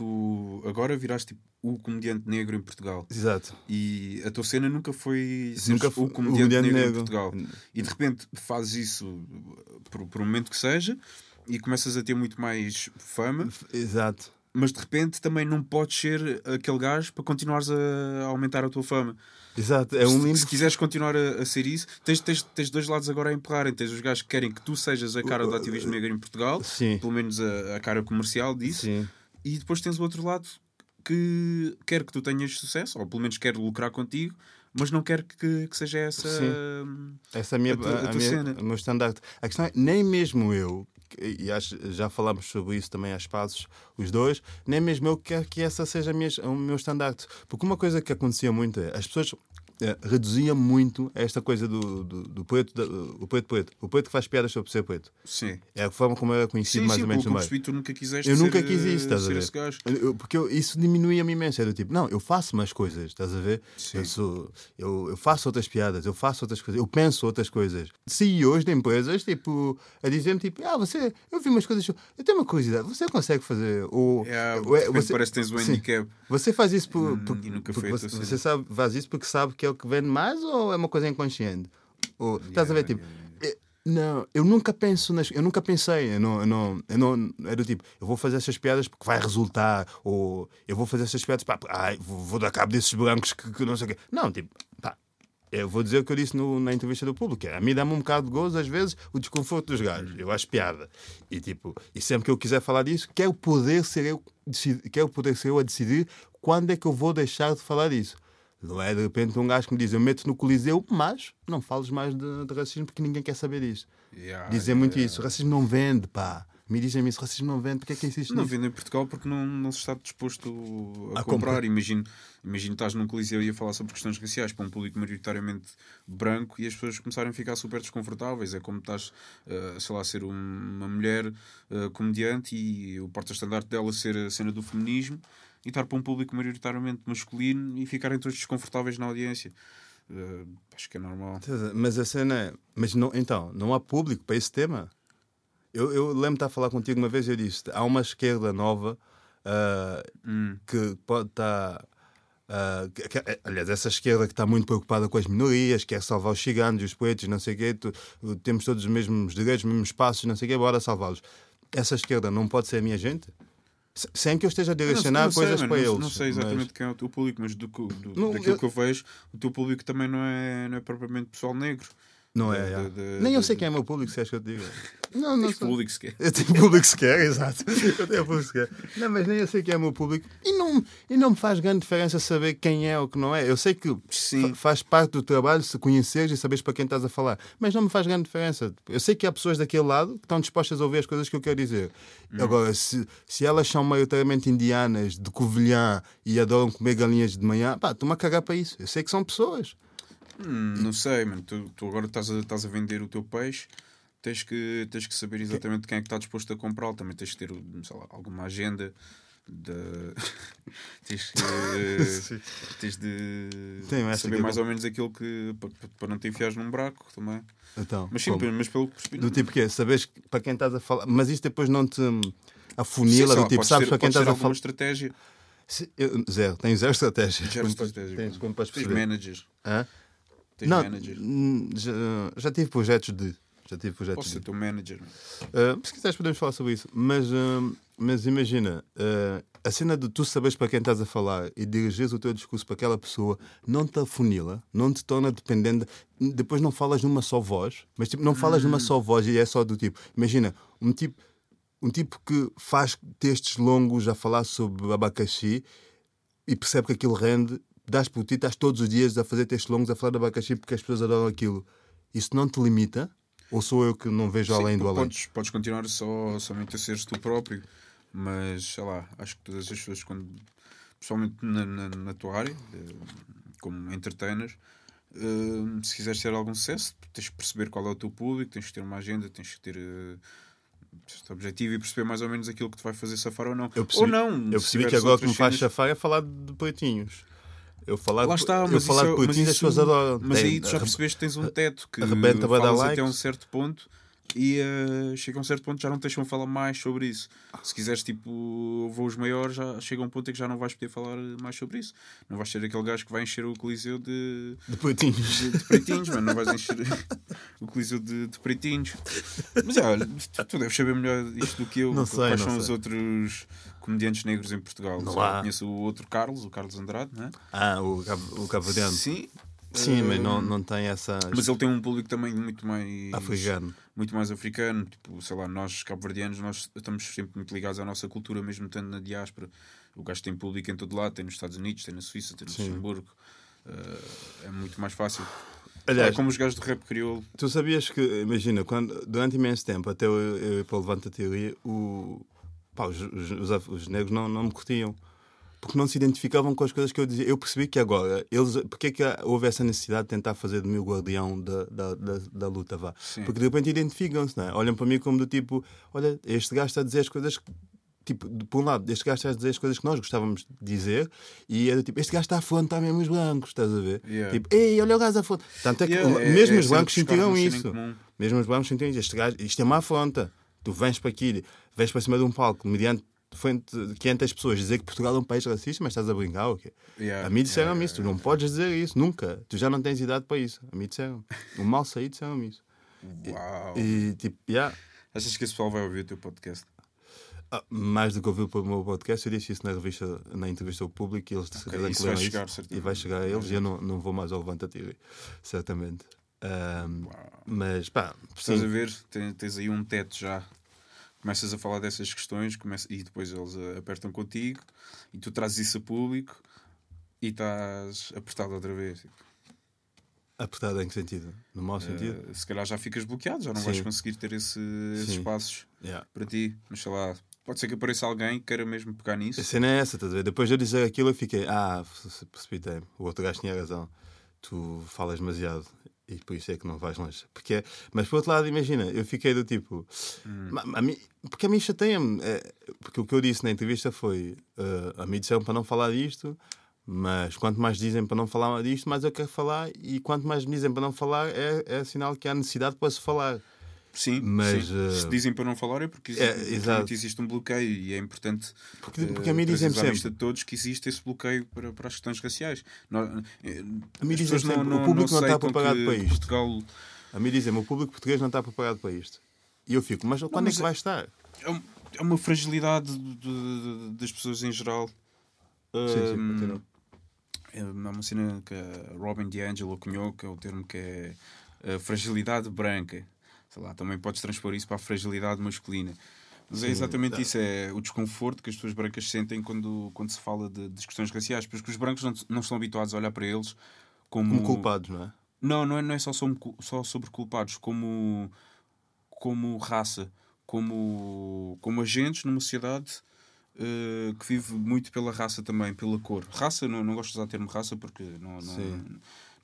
tu agora viraste tipo, o comediante negro em Portugal. Exato. E a tua cena nunca foi Nunca o comediante, o comediante negro, negro. em Portugal. E de repente fazes isso por, por um momento que seja e começas a ter muito mais fama, Exato. mas de repente também não podes ser aquele gajo para continuares a aumentar a tua fama. Exato. É um se, limbo. se quiseres continuar a, a ser isso, tens, tens, tens dois lados agora a empurrarem. Tens os gajos que querem que tu sejas a cara do ativismo negro em Portugal, Sim. pelo menos a, a cara comercial disso, Sim. E depois tens o outro lado que quer que tu tenhas sucesso, ou pelo menos quer lucrar contigo, mas não quer que, que seja essa. Sim. Essa a minha, A tua- a a minha- cena. o meu estandarte. A questão é, nem mesmo eu, e acho- já falámos sobre isso também às passos, os dois, nem mesmo eu quero que essa seja a minha- o meu estandarte. Porque uma coisa que acontecia muito é, as pessoas eh, reduziam muito esta coisa do, do, do preto, da- o preto preto. O preto que faz piadas sobre ser preto. Sim. É a forma como eu era conhecido Sim, mais sim, ou menos no meio. percebi, tu nunca quiseste Eu ser, nunca quis isso, estás a ver? Eu- porque eu- isso diminuía-me imenso. Era do tipo, não, eu faço mais coisas, estás a ver? Sim. Eu, sou, eu, eu faço outras piadas, eu faço outras coisas, eu penso outras coisas. CEOs de empresas, tipo, a dizer-me, tipo, ah, você, eu vi umas coisas, eu tenho uma curiosidade, você consegue fazer? Ou, É, ou é- repente parece que tens handicap. Você faz isso por, Hum, por- nunca porque você, cena. você sabe, faz isso porque sabe que é o que vende mais ou é uma coisa inconsciente? Ou, estás a ver, tipo, eh, não, eu nunca penso nas, eu nunca pensei, eu não, eu não, eu não, é do tipo, eu vou fazer essas piadas porque vai resultar, ou eu vou fazer essas piadas, pá, ai, vou, vou dar cabo desses brancos que, que não sei o quê. Não, tipo, pá, eu vou dizer o que eu disse no- na entrevista do público. é, A mim dá-me um bocado de gozo, às vezes, o desconforto dos gajos. Eu acho piada. E, tipo, e sempre que eu quiser falar disso, quero poder ser eu, decidi- quero poder ser eu a decidir quando é que eu vou deixar de falar disso. Não é de repente um gajo que me diz, eu meto no Coliseu, mas não fales mais de, de racismo porque ninguém quer saber disso. Yeah, Dizem muito isso. Racismo não vende, pá. Me dizem isso, racismo não vende, porque é que insiste Não nisso? vende em Portugal porque não, não se está disposto a, A comprar. comprar. Imagino, imagino estás num coliseu e a falar sobre questões raciais para um público maioritariamente branco e as pessoas começarem a ficar super desconfortáveis. É como estás, eh, sei lá, a ser um- uma mulher eh, comediante e o porta-estandarte dela ser a cena do feminismo e estar para um público maioritariamente masculino e ficarem todos desconfortáveis na audiência. Eh, acho que é normal. Mas a cena é. Mas não, então, não há público para esse tema. Eu, eu lembro de estar a falar contigo uma vez e eu disse: há uma esquerda nova ah, Hum. que pode estar. ah, que- que- aliás, essa esquerda que está muito preocupada com as minorias, quer salvar os ciganos, os pretos, não sei o quê, tu- temos todos os mesmos direitos, os mesmos espaços, não sei o quê, bora salvá-los. Essa esquerda não pode ser a minha gente? Se- Sem que eu esteja a direcionar não sei, coisas mano, para não, eles. Não sei mas- exatamente quem é o teu público, mas do, do- Não, daquilo eu- que eu vejo, o teu público também não é, não é propriamente pessoal negro. Não é, de- de- Nem eu sei quem é o meu público, se és que eu te digo. Não, não Tens sei. público sequer. Eu tenho público sequer, exato. Eu tenho público sequer. Não, mas nem eu sei quem é o meu público. E não, e não me faz grande diferença saber quem é ou que não é. Eu sei que Sim. fa- faz parte do trabalho se conheceres e saberes para quem estás a falar. Mas não me faz grande diferença. Eu sei que há pessoas daquele lado que estão dispostas a ouvir as coisas que eu quero dizer. Agora, se, se elas são maioritariamente indianas, de Covilhã e adoram comer galinhas de manhã, pá, estou-me a cagar para isso. Eu sei que são pessoas. Hum, não sei, mano. Tu, tu agora estás a, estás a vender o teu peixe, tens que, tens que saber exatamente quem é que está disposto a comprá-lo. Também tens que ter lá, alguma agenda. De... tens que tens de Tem, saber mais ou menos aquilo que para, não te enfiares num buraco também. Então, Mas sim, como? mas pelo que percebi, Do tipo que é, sabes para quem estás a falar, mas isso depois não te hum, Sim, afunila, lá, do tipo, sabes ter- para quem estás a falar. estratégia. Se- eu- Zero, tenho zero estratégia. Zero estratégia. Tens como para perceber. managers. Hã? Tens Não, manager. hum, já, já tive projetos de. Já tive projetos Posso de. ser teu manager. Uh, se quiseres podemos falar sobre isso. Mas, uh, mas imagina, uh, a cena de tu saberes para quem estás a falar e dirigires o teu discurso para aquela pessoa não te afunila, não te torna dependente. Depois não falas numa só voz, mas tipo, não falas numa só voz e é só do tipo. Imagina, um tipo, um tipo que faz textos longos a falar sobre abacaxi e percebe que aquilo rende ti, estás todos os dias a fazer textos longos, a falar de abacaxi porque as pessoas adoram aquilo. Isso não te limita? Ou sou eu que não vejo Sim, além do além? podes, podes continuar só, somente a seres tu próprio, mas sei lá, acho que todas as pessoas, quando, principalmente na, na, na tua área, eh, como entertainer, eh, se quiseres ter algum sucesso, tens que perceber qual é o teu público, tens que ter uma agenda, tens que ter eh, este objetivo e perceber mais ou menos aquilo que te vai fazer safar ou não. Eu percebi, ou não, eu percebi que agora o que me faz cenas- chafar é falar de poetinhos. Eu falar, Lá está, eu falar isso, de poetinhos as pessoas adoram. Mas aí tu já percebeste que tens um teto que arrebenta, vai dar falas até likes. um certo ponto e eh, chega a um certo ponto já não te deixam falar mais sobre isso. Se quiseres, tipo, voos maiores, já chega a um ponto em que já não vais poder falar mais sobre isso. Não vais ser aquele gajo que vai encher o coliseu de, De poetinhos. de, de pretinhos, mano. Não vais encher o coliseu de, de pretinhos. Mas é, olha, tu, tu deves saber melhor isto do que eu. Não sei, Quais não são sei. os outros comediantes negros em Portugal? Não há. conheço o outro Carlos, o Carlos Andrade, não é? Ah, o, cabo- o cabo-verdiano. Sim. Sim, mas Eh, não, não tem essa. mas ele tem um público também muito mais Africano. muito mais africano, tipo, sei lá, nós cabo-verdianos nós estamos sempre muito ligados à nossa cultura, mesmo estando na diáspora. O gajo tem público em todo lado, tem nos Estados Unidos, tem na Suíça, tem no Sim. Luxemburgo. Eh, é muito mais fácil. Aliás, é como os gajos de rap crioulo. Tu sabias que, imagina, quando, durante imenso tempo, até eu, eu ir para o Levanta Teoria, o, pá, os, os, os negros não, não me curtiam. Porque não se identificavam com as coisas que eu dizia. Eu percebi que agora, eles, porque é que houve essa necessidade de tentar fazer de mim o guardião da, da, da, da luta, vá? Sim. Porque de repente identificam-se, não é? Olham para mim como do tipo: olha, este gajo está a dizer as coisas que. Tipo, por um lado, este gajo está a dizer as coisas que nós gostávamos de dizer, e é do tipo: este gajo está a afrontar mesmo os brancos, estás a ver? Yeah. Tipo, ei, olha o gajo a afrontar. Tanto é que Yeah, é- mesmo é os sempre brancos sentiram isso. Mesmo os brancos sentiram isso. Este gajo, isto é uma afronta. Tu vens para aqui, vens para cima de um palco, mediante frente de 500 pessoas, dizer que Portugal é um país racista, mas estás a brincar ou quê? Yeah, A mim disseram yeah, isso, tu não podes dizer isso, nunca. Tu já não tens idade para isso. A mim disseram. O mal saí disseram isso. Uau! E tipo, yeah. Achas que esse pessoal vai ouvir o teu podcast? Ah, mais do que ouviu para o meu podcast, eu disse isso na revista, na entrevista ao público e eles de certeza que isso vai chegar, isso, e vai chegar a eles e eu não, não vou mais ao Levanta Tiro, certamente. Ahm, mas pá, Estás a ver? Tens, tens aí um teto já. Começas a falar dessas questões começa, e depois eles apertam contigo e tu trazes isso a público e estás apertado outra vez. Tipo, apertado em que sentido? No mau sentido? eh, se calhar já ficas bloqueado, já não Sim. vais conseguir ter esse- esses espaços Yeah. para ti. Mas sei lá, pode ser que apareça alguém que queira mesmo pegar nisso. A cena é essa, estás a ver? Depois de eu dizer aquilo, eu fiquei, ah, se- precipitei-me. O outro gajo tinha razão. Tu falas demasiado e por isso é que não vais longe. Porque, é- mas por outro lado, imagina, eu fiquei do tipo, "Ma- a mim, porque a mim chateia-me. é, porque o que eu disse na entrevista foi: eh, a mim disseram para não falar disto, mas quanto mais dizem para não falar disto, mais eu quero falar, e quanto mais me dizem para não falar, é, é sinal que há necessidade para se falar. Sim, Mas, sim. eh, se dizem para não falar é porque é, existe, realmente existe um bloqueio e é importante Porque, eh, porque a mim dizem à vista sempre. de todos que existe esse bloqueio para, para as questões raciais. Não, eh, A mim dizem sempre, o público não está aceitam preparado para isto. Portugal A mim dizem o público português não está preparado para isto. E eu fico, mas quando mas é que vai estar? é um- é uma fragilidade de- de- das pessoas em geral. Sim, sim, continua. é uma cena que a Robin DiAngelo cunhou, que é o termo que é a fragilidade branca. Sei lá, também podes transpor isso para a fragilidade masculina. Mas é exatamente tá. isso, é o desconforto que as pessoas brancas sentem quando, quando se fala de, de questões raciais, porque os brancos não, não estão habituados a olhar para eles como, Como culpados, não é? não, não é, não é só, sobre, só sobre culpados, como, como raça, como, como agentes numa sociedade eh, que vive muito pela raça também, pela cor. Raça, não, não gosto de usar o termo raça porque não, não,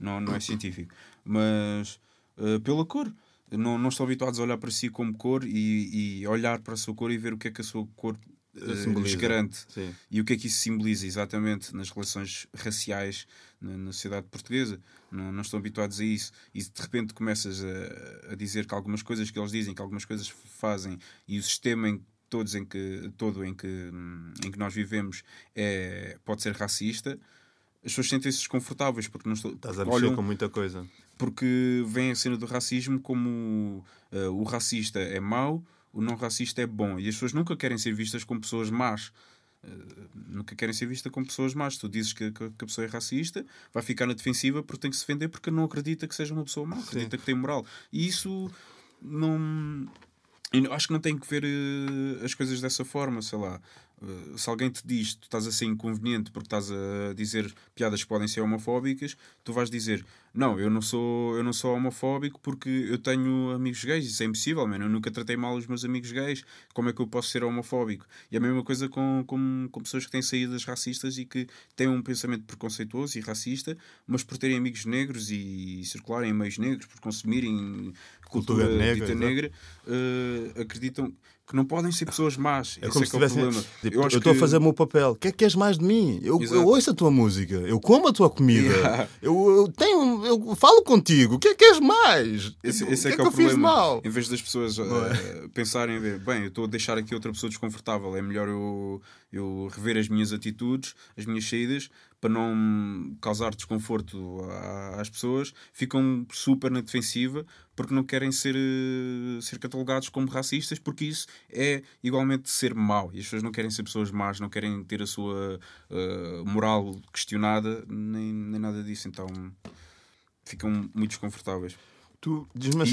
não, não é científico, mas eh, pela cor. Não, não estão habituados a olhar para si como cor e, e olhar para a sua cor e ver o que é que a sua cor eh, lhes garante. Sim. E o que é que isso simboliza exatamente nas relações raciais na, na sociedade portuguesa? Não, não estão habituados a isso. E de repente começas a, a dizer que algumas coisas que eles dizem, que algumas coisas fazem, e o sistema em, todos em que, todo em que, hum, em que nós vivemos é, pode ser racista, as pessoas sentem-se desconfortáveis porque não estão, Estás a mexer olham, com muita coisa. Porque vem a cena do racismo como uh, o racista é mau, o não racista é bom. E as pessoas nunca querem ser vistas como pessoas más. Uh, nunca querem ser vistas como pessoas más. Tu dizes que, que, que a pessoa é racista, vai ficar na defensiva porque tem que se defender porque não acredita que seja uma pessoa má, acredita que tem moral. E isso não. acho que não tem que ver uh, as coisas dessa forma, sei lá. Uh, se alguém te diz que tu estás a ser inconveniente porque estás a dizer piadas que podem ser homofóbicas, tu vais dizer não, eu não sou, eu não sou homofóbico porque eu tenho amigos gays, isso é impossível, mano. Eu nunca tratei mal os meus amigos gays, como é que eu posso ser homofóbico? E a mesma coisa com, com, com pessoas que têm saídas racistas e que têm um pensamento preconceituoso e racista, mas por terem amigos negros e circularem em meios negros, por consumirem cultura, Cultura negra, dita negra, uh, acreditam que não podem ser pessoas más. É Esse como é se que é problema. Tipo, Eu estou que- a fazer o meu papel. O que é que queres mais de mim? Eu, eu ouço a tua música, eu como a tua comida, Yeah. eu, eu tenho, eu falo contigo. O que é que queres mais? Esse, esse é que que é é que o eu fiz problema. mal? Em vez das pessoas eh, pensarem, bem, eu estou a deixar aqui outra pessoa desconfortável, é melhor eu, eu rever as minhas atitudes, as minhas saídas, para não causar desconforto às pessoas, ficam super na defensiva porque não querem ser, eh, ser catalogados como racistas, porque isso é igualmente ser mau. E as pessoas não querem ser pessoas más, não querem ter a sua eh, moral questionada, nem, nem nada disso. Então ficam muito desconfortáveis. Tu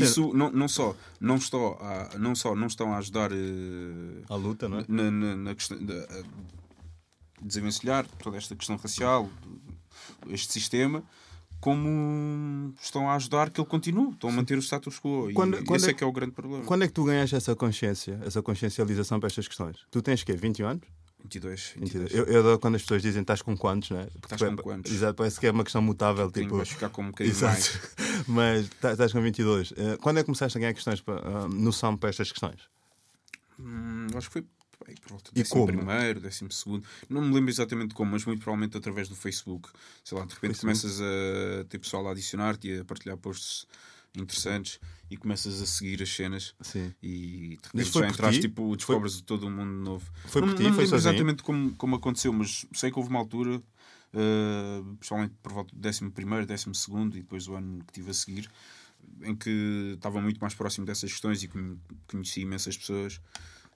isso não, não só não estão a, não só não estão a ajudar eh, a luta, não é? na, na, na questão de desenvencilhar toda esta questão racial, este sistema, como estão a ajudar que ele continue, estão a manter o status quo. E Quando- quando esse é- é que é o grande problema. Quando é que tu ganhaste essa consciência, essa consciencialização para estas questões? Tu tens quê? 21 anos? 22, 22. 22. Eu, eu adoro quando as pessoas dizem estás com quantos, não é? Porque Estás com quantos? Exato, parece que é uma questão mutável. Tipo, vais ficar com um bocadinho Exato. mais. Mas tá- estás com 22. Eh, Quando é que começaste a ganhar questões para, ah, noção para estas questões? Hum, acho que foi bem, E como? primeiro, décimo segundo. Não me lembro exatamente como, mas muito provavelmente através do Facebook. Sei lá, de repente Facebook. começas a ter pessoal a adicionar-te e a partilhar posts interessantes e começas a seguir as cenas Sim. e de repente foi já entraste, ti? tipo, descobres todo um mundo novo. Foi não, por ti? não Foi sozinho? exatamente como, como aconteceu, mas sei que houve uma altura, uh, principalmente por volta do décimo primeiro, décimo segundo e depois do ano que tive a seguir, em que estava muito mais próximo dessas questões e conhe- conheci imensas pessoas.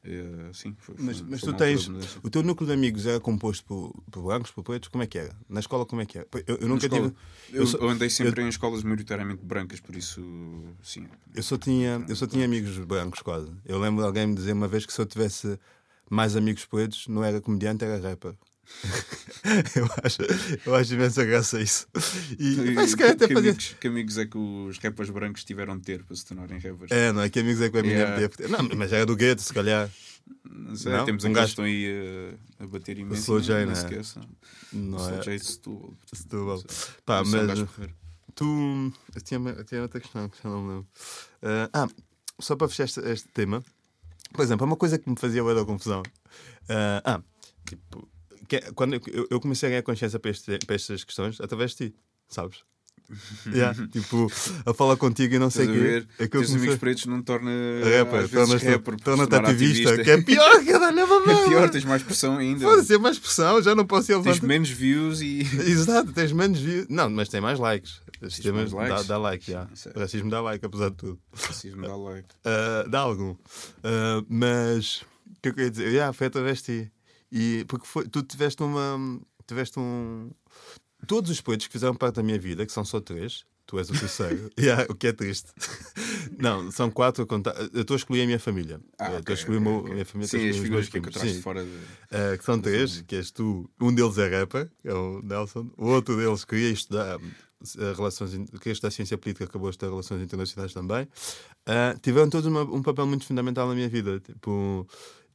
Uh, sim, foi, Mas, foi- mas tu tens. O teu núcleo de amigos era composto por, por brancos, por pretos? Como é que era? Na escola, como é que era? Eu, eu nunca escola, tive. Eu, só- eu andei sempre em escolas maioritariamente brancas, por isso, sim. Eu só tinha, eu só tinha amigos brancos quase. Eu lembro de alguém me dizer uma vez que se eu tivesse mais amigos pretos, não era comediante, era rapper. eu, acho, eu acho imensa graça isso. E mas calhar até que, amigos, que amigos é que os rappers brancos tiveram de ter para se tornarem rappers? É, não é que amigos é que o Eminem Yeah. teve. Não, mas era do gueto, se calhar. Não sei, Não? temos Um gajo- que estão aí a, a bater imenso. Slow não- J, não né? se esqueçam. Não Slow é? J de Setúbal. Setúbal. Pá, Não mas tu. Eu tinha, eu tinha outra questão que já não me lembro. Ah, ah, só para fechar este, este tema. Por exemplo, uma coisa que me fazia da confusão. Ah, ah, tipo, que é- quando eu, eu- comecei a ganhar consciência para, este- para estas questões através de ti, sabes? Yeah, tipo, a falar contigo e não sei o quê. É que eu Teres amigos pretos não torna Rapper, torna-te rapper, porque torna se tornar ativista, que é pior que a leva É pior, tens mais pressão ainda. Foda-se, é mais pressão, já não posso ir Tens menos views e. Exato, tens menos views. Não, mas tem mais likes. Tens mais dá, likes? dá like, já. Isso é. Racismo dá like, apesar de tudo. Preciso me dar like. Uh, dá algum. Uh, mas o que é eu ia dizer? Yeah, foi através de ti. E, porque foi, tu tiveste uma. Tiveste um. Todos os poetas que fizeram parte da minha vida, que são só três, tu és o terceiro, yeah, o que é triste. Não, são quatro a contar. Eu estou a excluir a minha família. Ah, estou a excluir ok, o meu- ok. a minha família. Sim, as figuras que encontraste Sim. fora de. Uh, que são três, que és tu. Um deles é rapper, é o Nelson. O outro deles queria estudar, uh, relações, in- queria estudar ciência política, acabou de estudar relações internacionais também. Uh, tiveram todos uma- um papel muito fundamental na minha vida. Tipo,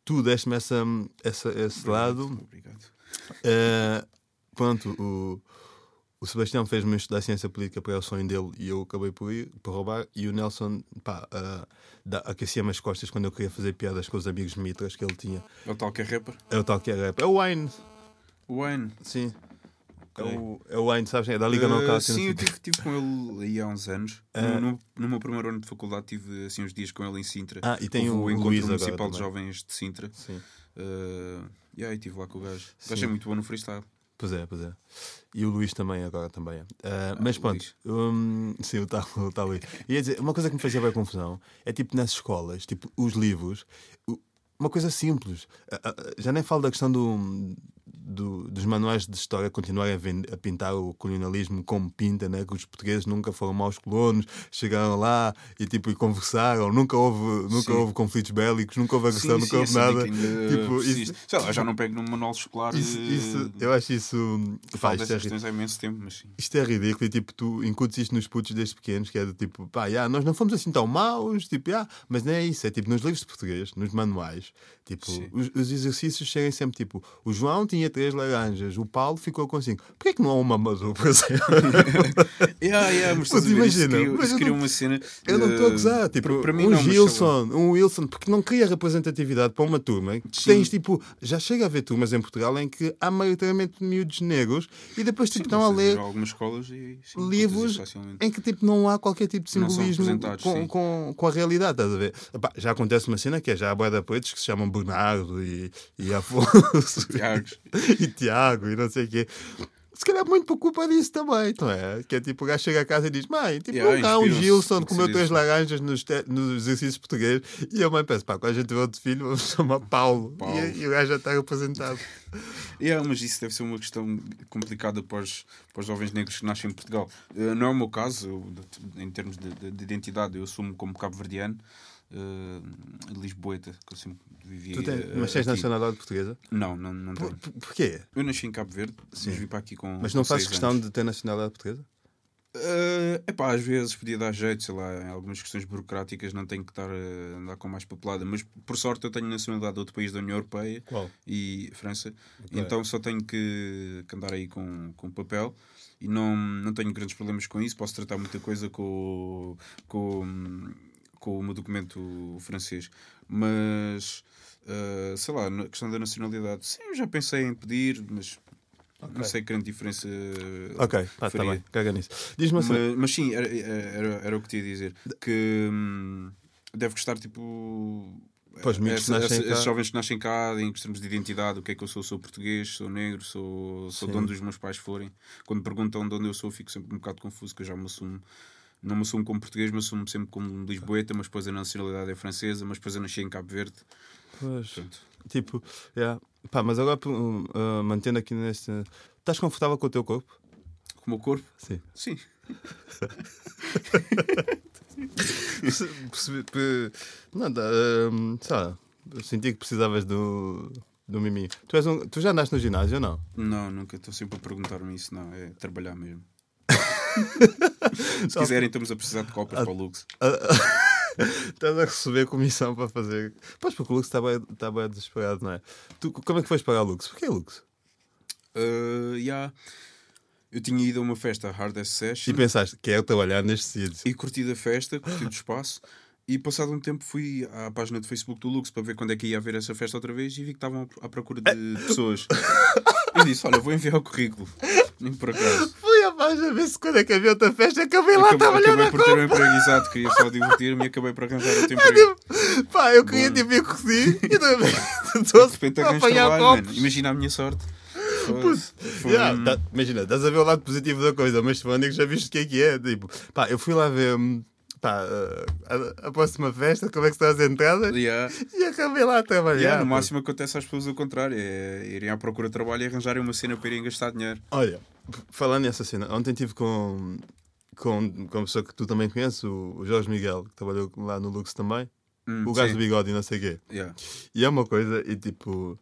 tu deste-me essa, essa, esse lado. Obrigado. Uh, pronto, o, o Sebastião fez-me estudar ciência política para o sonho dele e eu acabei por ir, por roubar. E o Nelson, pá, uh, dá- aquecia-me as costas quando eu queria fazer piadas com os amigos mitras que ele tinha. É o tal que é rapper? É o tal que é rapper. É o Wayne, Wayne. Sim. É o, é o Wayne, sabes? É da Liga Uh, Knockout. sim, eu tive, tive com ele aí há uns anos. Ah. No, no, meu primeiro ano de faculdade tive assim uns dias com ele em Sintra. Ah, e tem Houve o encontro Luís municipal de jovens de Sintra. Sim. Uh, e aí estive lá com o gajo. O gajo é muito bom no freestyle. Pois é, pois é. E o Luís também agora também é. Ah, mas o pronto, hum, sim, o tal, o tal Luís. Ia dizer, uma coisa que me fazia bem confusão é tipo nas escolas, tipo os livros, o- uma coisa simples. Já nem falo da questão do, do- dos manuais de história continuarem a, a pintar o colonialismo como pinta, né? que os portugueses nunca foram maus colonos, chegaram lá e tipo e conversaram, nunca houve, nunca Sim. houve conflitos bélicos, nunca houve agressão, Sim, nunca sim, houve nada. Tipo, isso- Sei lá, já não pego num manual escolar. Isso, eh, isso- eu acho isso. Pá, isto, é, dessas ri- questões há imenso tempo, mas sim. isto é ridículo e tipo, tu incutes isto nos putos desde pequenos, que é do tipo, pá, yeah, nós não fomos assim tão maus, tipo, yeah, mas não é isso, é tipo nos livros de português, nos manuais, tipo, os, os exercícios chegam sempre tipo, o João tinha três laranjas, o Paulo ficou com cinco, porquê que não há uma exemplo? Yeah, yeah, mas a ver, isso imagina, mas isso eu cria não- uma cena. Eu não estou a gozar, tipo, para- mim um não, mas Gilson, um Wilson, porque não cria representatividade para uma turma. que Sim. Tens tipo, já chega a haver turmas em Portugal em que há maioritariamente miúdos negros e depois tipo, Sim, estão a mas ler algumas escolas e sim, livros em que tipo, não há qualquer tipo de simbolismo com, com, com a realidade, estás a ver? Epá, já acontece uma cena que é já há boeda pretos que se chamam Bernardo e, e Afonso Tiagos. e Tiago e não sei o quê. Se calhar muito por culpa disso também, não é? Que é tipo, o gajo chega a casa e diz: Mãe, tipo, Yeah, um inspiram-se, Gilson que comeu três laranjas nos, te- nos exercícios portugueses. E a mãe pensa: pá, quando a gente tiver outro filho, vamos chamar Paulo. Paulo. E, e o gajo já está representado. Yeah, mas isso deve ser uma questão complicada para os, para os jovens negros que nascem em Portugal. Eh, não é o meu caso, eu, em termos de, de- de identidade, eu assumo como cabo-verdiano, uh, lisboeta, que eu sempre vivi. Tu tens, eh, mas tens aqui. nacionalidade portuguesa? Não, não, não tenho. por- porquê? Eu nasci em Cabo Verde, Sim. mas vim para aqui com. Mas não fazes questão anos. de ter nacionalidade portuguesa? É epá, às vezes podia dar jeito, sei lá, em algumas questões burocráticas não tenho que estar a andar com mais papelada, mas por sorte eu tenho nacionalidade de outro país da União Europeia Qual? e França, Ok. então só tenho que, que andar aí com, com papel e não, não tenho grandes problemas com isso, posso tratar muita coisa com, com, com o meu documento francês, mas ah, sei lá, na questão da nacionalidade, sim, eu já pensei em pedir, mas não sei que grande diferença Ok, está faria. bem, caga nisso. Diz-me assim. Mas, mas sim, era, era, era o que te ia dizer. Que hum, deve gostar, tipo. Que essa- essa- esses jovens que nascem cá, em termos de identidade, o que é que eu sou? Sou português, sou negro, sou, sou de onde os meus pais forem. Quando perguntam de onde eu sou, fico sempre um bocado confuso, que eu já me assumo. Não me assumo como português, mas assumo sempre como lisboeta, mas depois a nacionalidade é francesa, mas depois eu nasci em Cabo Verde. Pois. Portanto, Tipo, yeah. pá, mas agora uh, mantendo aqui neste. Estás confortável com o teu corpo? com o meu corpo, Sim. sim. Dá, um, sei lá, senti que precisavas do, do mimi. Tu, és um, tu já andaste no ginásio ou não? Não, nunca. Estou sempre a perguntar-me isso. Não, é trabalhar mesmo. Se quiserem, estamos a precisar de copas para o Lux. Estás a receber comissão para fazer. Pois porque o Lux está bem, está bem desesperado, não é? Tu, como é que foste pagar o Lux? Porquê Lux? Uh, yeah. Eu tinha ido a uma festa, a Hard Ass Session, E pensaste, quero trabalhar neste sítio. e curti da festa, curti do espaço. E passado um tempo fui à página do Facebook do Lux para ver quando é que ia haver essa festa outra vez e vi que estavam à procura de pessoas. Eu disse: Olha, vou enviar o currículo. Nem por acaso. À página ver se quando é que havia outra festa, acabei lá a Acabei, trabalhar acabei por ter um emprego exato, queria só divertir-me e acabei por arranjar outro emprego. Tipo, Pá, eu queria tipo ir curtir e estou a apanhar copos. Imagina a minha sorte. Foi- Yeah, tá- imagina, estás a ver o lado positivo da coisa, mas tu já viste o que é que é. Tipo, pá, eu fui lá ver hum, pá, a, a, próxima festa, como é que estão as entradas, Yeah. e acabei lá a trabalhar. Yeah, no pá. máximo acontece às pessoas o contrário, é irem à procura de trabalho e arranjarem uma cena para irem gastar dinheiro. Olha, falando nessa cena, ontem estive com, com, com uma pessoa que tu também conheces, o, o Jorge Miguel, que trabalhou lá no Lux também, Hum, o gajo do bigode e não sei o quê. Yeah. E é uma coisa, e tipo,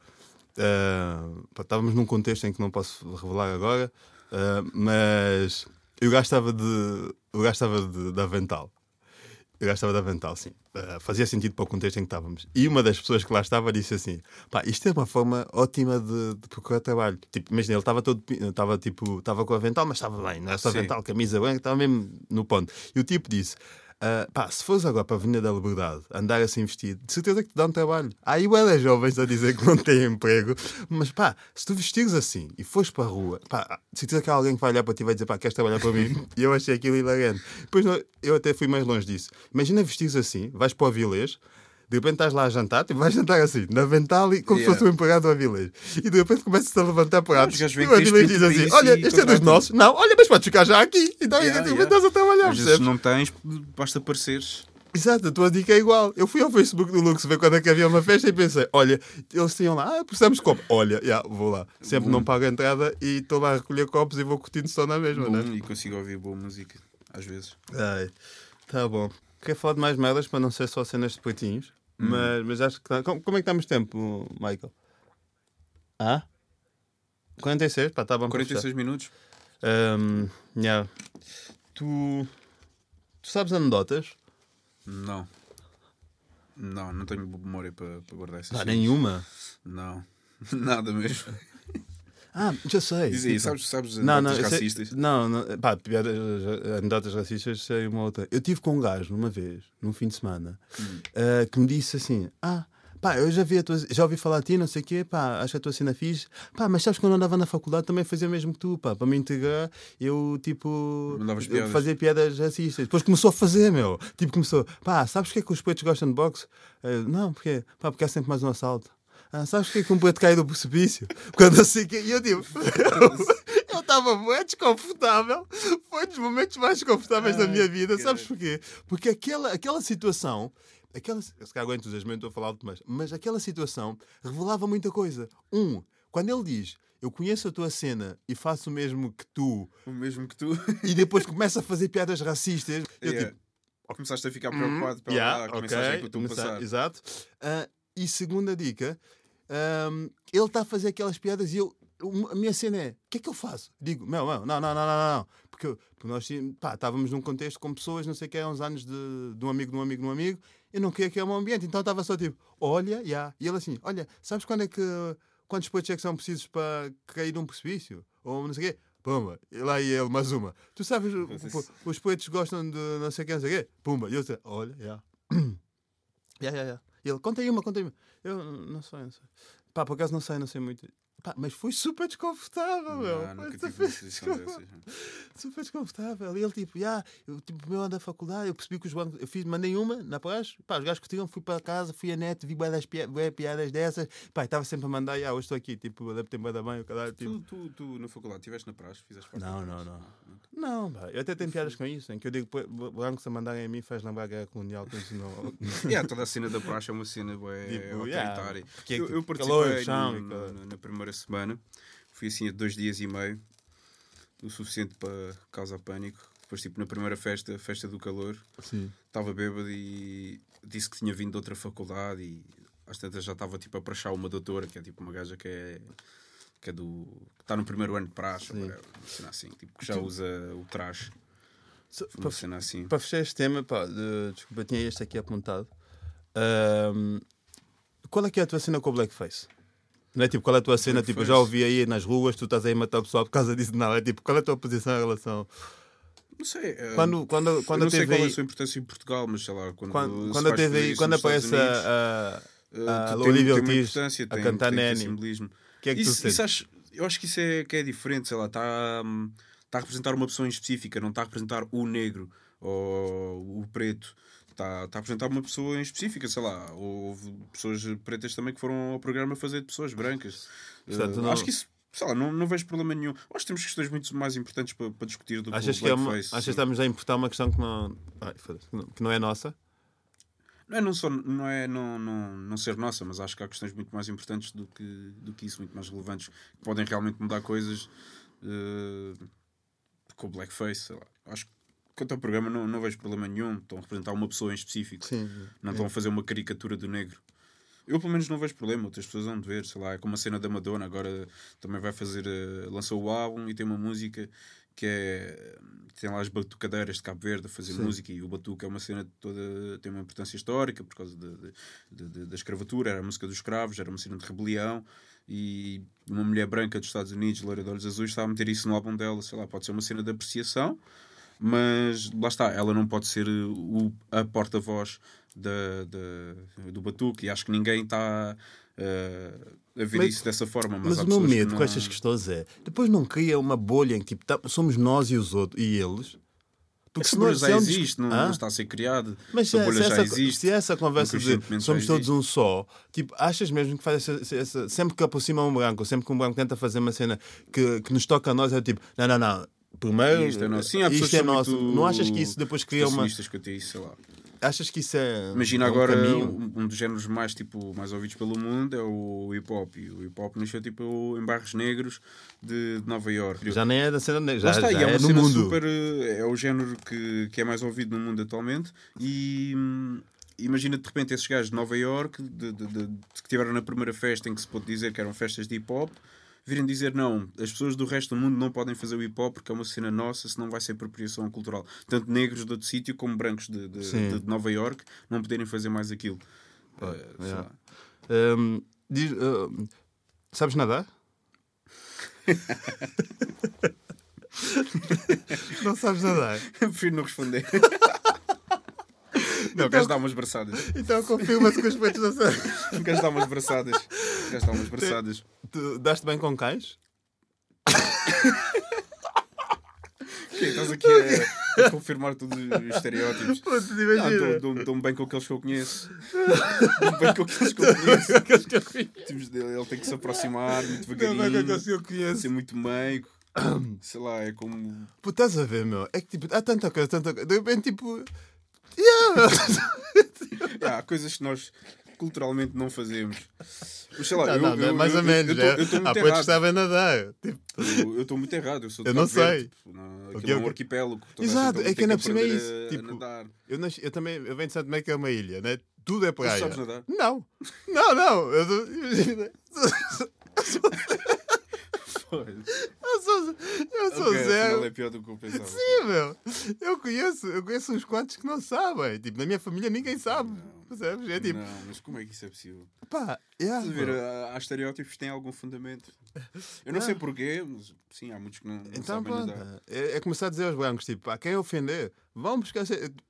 ah, pá, estávamos num contexto em que não posso revelar agora, ah, mas o gajo estava de. O gajo estava de, de avental. O gajo estava de avental, sim. Ah, fazia sentido para o contexto em que estávamos. E uma das pessoas que lá estava disse assim: pá, isto é uma forma ótima de, de procurar trabalho. Tipo, imagina, ele estava todo. Estava tipo. Estava com avental, mas estava bem, não era só Sim. avental, camisa branca, estava mesmo no ponto. E o tipo disse. Ah, pá, se fores agora para a Avenida da Liberdade andar assim vestido, de certeza que te dá um trabalho. Aí bué de jovens a dizer que não têm emprego, mas pá, se tu vestires assim e fores para a rua, pá, de certeza que há alguém que vai olhar para ti e vai dizer, pá, queres trabalhar para mim? E eu achei aquilo hilariante. Depois eu até fui mais longe disso. Imagina vestires assim, vais para o Avilés, de repente estás lá a jantar, tipo, vais jantar assim, na vental e como se Yeah. fosse um empregado do Avilés. E de repente começas a levantar pratos. E o Avilés diz assim: Olha, e este é dos nossos. Não, olha, mas podes ficar já aqui. Então, Yeah, de repente yeah. estás a trabalhar, Às vezes percebes? não tens, basta apareceres. Exato, a tua dica é igual. Eu fui ao Facebook do Lux ver quando é que havia uma festa e pensei: olha, eles tinham lá, ah, precisamos de copo. Olha, já, vou lá. Sempre Bom. não pago a entrada e estou lá a recolher copos e vou curtindo só na mesma, Bom, né? e consigo ouvir boa música, às vezes. Ai, tá bom. Quer falar de mais merdas para não ser só cenas de peitinhos? Mas, mas acho que tá. Como, como é que estamos de tempo, Michael? Ah? 46? Pá, tá bom. para 46 minutos? Ahm, yeah. Tu. Tu sabes anedotas? Não. Não, não tenho memória para, para guardar essas cenas. nenhuma. Não. Nada mesmo. Ah, já sei. Diz aí, sabes, sabes Não, não, anedotas eu sei- racistas? não, não, pá, piadas, anedotas racistas sei uma outra. Eu tive com um gajo uma vez, num fim de semana, Hum. ah, que me disse assim: Ah, pá, eu já vi a tua, já ouvi falar de ti, não sei o quê, pá, acho a tua cena fixe. Pá, mas sabes que quando eu andava na faculdade também fazia o mesmo que tu, pá, para me integrar, eu tipo. Piadas. Fazia piadas racistas. Depois começou a fazer, meu. Tipo, começou, pá, sabes porque é que os pretos gostam de boxe? Eu, não, porque, pá, porque há sempre mais um assalto. Ah, sabes porque é que um preto cai do precipício? Quando eu sei que. E eu tipo. Eu estava muito desconfortável. Foi um dos momentos mais desconfortáveis da minha vida. que Sabes porquê? Porque aquela, aquela situação. Aquela, se calhar agora entusiasmento estou a falar demais, mas aquela situação revelava muita coisa. Um, quando ele diz eu conheço a tua cena e faço o mesmo que tu, O mesmo que tu. e depois começa a fazer piadas racistas, eu Yeah. tipo, Começaste a ficar preocupado para Yeah, lá, que ok, mensagem que eu estou a passar. Exato. Ah, e segunda dica, ahm, ele está a fazer aquelas piadas e eu. um- A minha cena é: o que é que eu faço? Digo, meu, meu, não, não, não, não, não. Porque, porque nós pá, estávamos num contexto com pessoas, não sei o que, há uns anos de, de um amigo, de um amigo, de um amigo, eu não queria que é um ambiente, então estava só tipo, olha, já. E ele assim, olha, sabes quando é que. Quantos potes é que são precisos para cair num precipício? Ou não sei o quê? Pumba, e lá ia ele, mais uma. Tu sabes, o- o- os poetas gostam de não sei o quê, não sei o quê? Pumba, e eu disse, olha, já. Ya, ya, ya. E ele, conta aí uma, conta aí uma. Eu não sei, não sei. Pá, por acaso não sei, não sei muito. Pá, mas foi super desconfortável, meu. Não, Foi nunca tive super desconfortável. Super desconfortável. E ele, tipo, já, eu, tipo, meu ano da faculdade, eu percebi que os bancos, eu fiz, mandei uma na praxe, pá, os gajos curtiram, fui para casa, fui a net, vi bué das pia- bué piadas dessas, pá, estava sempre a mandar, já, hoje estou aqui, tipo, adaptei-me da bem, o caralho, tipo. Tu, tu, tu, na faculdade, estiveste na praxe, fizeste parte Não, não, praxe? não. Não, eu até tenho piadas com isso, em que eu digo, brancos a mandarem a mim faz lembrar a guerra colonial, que. Yeah, toda a cena da praxe é uma cena bué Tipo, autoritária. yeah, é eu, tipo eu calor, participei chão no- no- na primeira semana, fui assim a dois dias e meio, o suficiente para causar pânico. Depois, tipo, na primeira festa, festa do calor, Sim. estava bêbado e disse que tinha vindo de outra faculdade e às tantas já estava tipo a prachar uma doutora, que é tipo uma gaja que é. Que é do. que está no primeiro ano de praxe, whatever, uma cena assim, tipo, que já usa o traje, So, para, cena assim. para fechar este tema, pá, de- desculpa, tinha este aqui apontado. Ahm, qual é que é a tua cena com o blackface? Não é tipo, qual é a tua cena? Tipo, eu já ouvi aí nas ruas, tu estás aí a matar o pessoal por causa disso. Não, é tipo, qual é a tua posição em relação. Não sei. Quando, quando, quando eu não a sei qual é a sua importância em Portugal, mas sei lá, quando, Quando, quando a isso quando aparece Unidos, a, eh, a, a Olivia Ortiz a cantar tem Nanny. Que é que tu Isso, sentes? isso acho, eu acho que isso é, que é diferente, sei lá, está hum, tá a representar uma pessoa em específica, não está a representar o negro ou o preto. Está, está a representar uma pessoa em específica, sei lá. Houve pessoas pretas também que foram ao programa fazer de pessoas brancas. Portanto, Eh, não- Acho que isso, sei lá, não, não vejo problema nenhum. Acho que temos questões muito mais importantes para, para discutir do Achas que que, o é uma, blackface. achas que estamos a importar uma questão que não, ai, que que não é nossa? Não é não, só, não, é não, não, não ser nossa, mas acho que há questões muito mais importantes do que, do que isso, muito mais relevantes, que podem realmente mudar coisas eh, com o blackface. Sei lá. Acho que quanto ao programa não, não vejo problema nenhum. Estão a representar uma pessoa em específico, Sim. não estão a fazer uma caricatura do negro. Eu pelo menos não vejo problema, outras pessoas vão ver, sei lá, é como a cena da Madonna, agora também vai fazer, eh, lançou o álbum e tem uma música que é tem lá as batucadeiras de Cabo Verde a fazer Sim. música e o batuque é uma cena toda tem uma importância histórica por causa de, de- de- de- da escravatura, era a música dos escravos, era uma cena de rebelião e uma mulher branca dos Estados Unidos, loira de olhos azuis, está a meter isso no álbum dela, sei lá, pode ser uma cena de apreciação, mas lá está, ela não pode ser o, a porta-voz da, da- do batuque e acho que ninguém está eh, a ver Mas- isso dessa forma. Mas, Mas, o meu medo não- com estas questões é depois não cria uma bolha em que tipo, tá- somos nós e os outros e eles. Essa senão- bolha se já é um dis- existe, não, Hã? não está a ser criado. Mas se, essa bolha se já essa, existe. se essa conversa de somos já todos um só, tipo, achas mesmo que faz essa, essa- sempre que aproxima um branco, sempre que um branco tenta fazer uma cena que, que nos toca a nós, é tipo, não, não, não. Primeiro, Isto é nosso. Sim, há pessoas isto é nosso. Não achas que isso depois cria uma. Que eu te disse, sei lá. Achas que isso é. Imagina é um agora caminho? um, um dos géneros mais, tipo, mais ouvidos pelo mundo é o hip hop. E o hip hop nasceu tipo, em bairros negros de, de Nova York. Já nem é da cena negra, já, está, já e é uma é no cena mundo. super. eh, É o género que, que é mais ouvido no mundo atualmente. E hum, imagina de repente esses gajos de Nova York de, de- de- que estiveram na primeira festa em que se pode dizer que eram festas de hip hop. Virem dizer não, as pessoas do resto do mundo não podem fazer o hip hop porque é uma cena nossa, senão vai ser apropriação cultural. Tanto negros de outro sítio como brancos de, de, Sim. de Nova York não poderem fazer mais aquilo. Sei yeah. Hum, diz, hum, sabes nadar? não sabes nadar? Prefiro não responder. Não, queres dar umas braçadas. Então confirma-se que os peitos não sabem. Queres dar umas braçadas. Queres dar umas braçadas. Tu daste bem com cães? Que Estás aqui a, a confirmar todos os estereótipos. Ah, Dou-me bem com aqueles que eu conheço. Dou-me bem com aqueles que eu conheço. Aqueles que eu conheço. Ele tem que se aproximar muito Não, não devagarinho. aqueles que eu conheço. Ser muito meigo. Sei lá, é como. Pô, estás a ver, meu? É que tipo, há tanta coisa, tanta coisa. De repente, tipo. Yeah! Ah, há coisas que nós culturalmente não fazemos. Mas sei lá, Não, eu, não, não é eu- mais eu- ou menos. Eu estou é. muito Há poetas que errado. sabem nadar. Tipo, Eu- Eu estou muito errado. Eu sou Eu não Cabo Verde, sei. tipo, não- O Aquilo que é um arquipélago. a Exato, é que ainda por cima é isso, a- a tipo, nadar. eu, nasci, eu também eu venho de Santo Tomé que é uma ilha, né? Tudo é praia. sabes nadar? Não, não, não. Eu, sou- eu sou, eu sou Ok, zero. é pior do que eu pensava. Sim, meu. Eu conheço, eu conheço uns quantos que não sabem. Tipo, na minha família ninguém sabe. Percebes? É tipo, Não, mas como é que isso é possível? pá, yeah, a ver, há, estereótipos que têm algum fundamento. Eu não sei porquê, mas sim, há muitos que não, não Então, sabem pronto. nadar. É, é começar a dizer aos brancos, tipo, pá, quem ofender, vão buscar.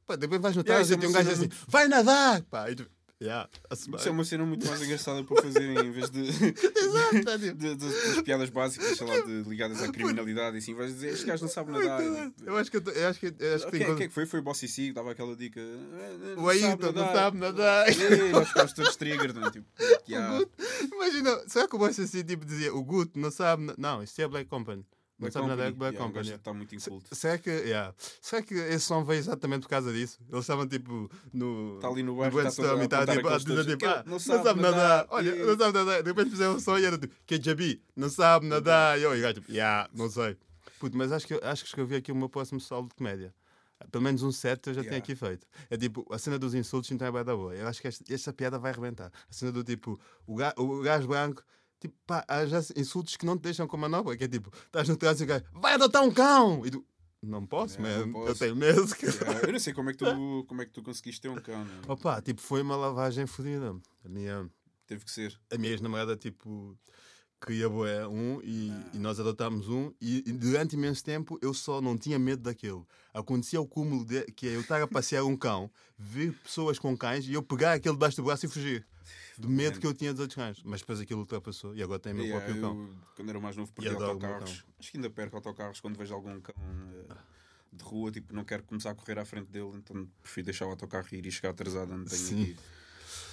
Pá, depois vais notar, Yeah, isso é tem um gajo assim, vai nadar, pá. E tu, yeah, Isso é uma cena muito mais engraçada para fazerem em vez de, Exato, tá, tipo, de- de- das piadas básicas, sei lá, de- ligadas à criminalidade e assim. Vais dizer, este gajo não sabe nadar. Eu acho que, eu eu acho que, eu acho que Quem, tem quem é coisa. que foi? Foi o Bossy que dava aquela dica. "Eh, O Ailton não sabe nadar. Ei, nós ficámos todos trigger. não é? Tipo, O yeah. Imagina, será que o Boss assim tipo dizia o Guto não sabe. Não, isto é Black Company. Não Black sabe é Company. Black Yeah, o Company. está muito inculto. Será que, yeah. Será que esse som veio exatamente por causa disso? Eles estavam tipo no. Está ali no bairro, está brainstorm todo a e tá, apontar tipo, a tipo, "Que ah, não não sabe sabe nadar. nadar." Olha, E- não sabe nadar. De repente fizeram um som e era tipo, KJB, não sabe nadar. E eu, e tipo, yeah, não sei. Puto, mas acho que, acho que escrevi aqui o meu próximo solo de comédia. Pelo menos um set eu já tenho Yeah. aqui feito. É tipo, a cena dos insultos então é bem da boa. Eu acho que esta, esta piada vai arrebentar. A cena do tipo, o, ga, o gajo branco, tipo, pá, há já insultos que não te deixam com manobra. Que é tipo, estás no trânsito e o gajo, vai adotar um cão! E tu, não posso, man, não eu posso." tenho medo. Yeah, Eu não sei como é que tu, como é que tu conseguiste ter um cão. não é? Opa, tipo, foi uma lavagem fodida. A minha, Teve que ser. a minha ex-namorada, tipo, queria boé um e, Ah. e nós adotámos um e, e durante imenso tempo eu só não tinha medo daquilo. Acontecia o cúmulo de, que é eu estar a passear um cão, ver pessoas com cães e eu pegar aquele debaixo do braço e fugir. Do medo que eu tinha dos outros cães. Mas depois aquilo ultrapassou e agora tem meu Yeah, próprio cão. eu, quando era mais novo, perdi autocarros. Acho que ainda perco autocarros quando vejo algum cão eh, de rua. Tipo, não quero começar a correr à frente dele, então prefiro deixar o autocarro ir e chegar atrasado onde tenho Sim. aqui.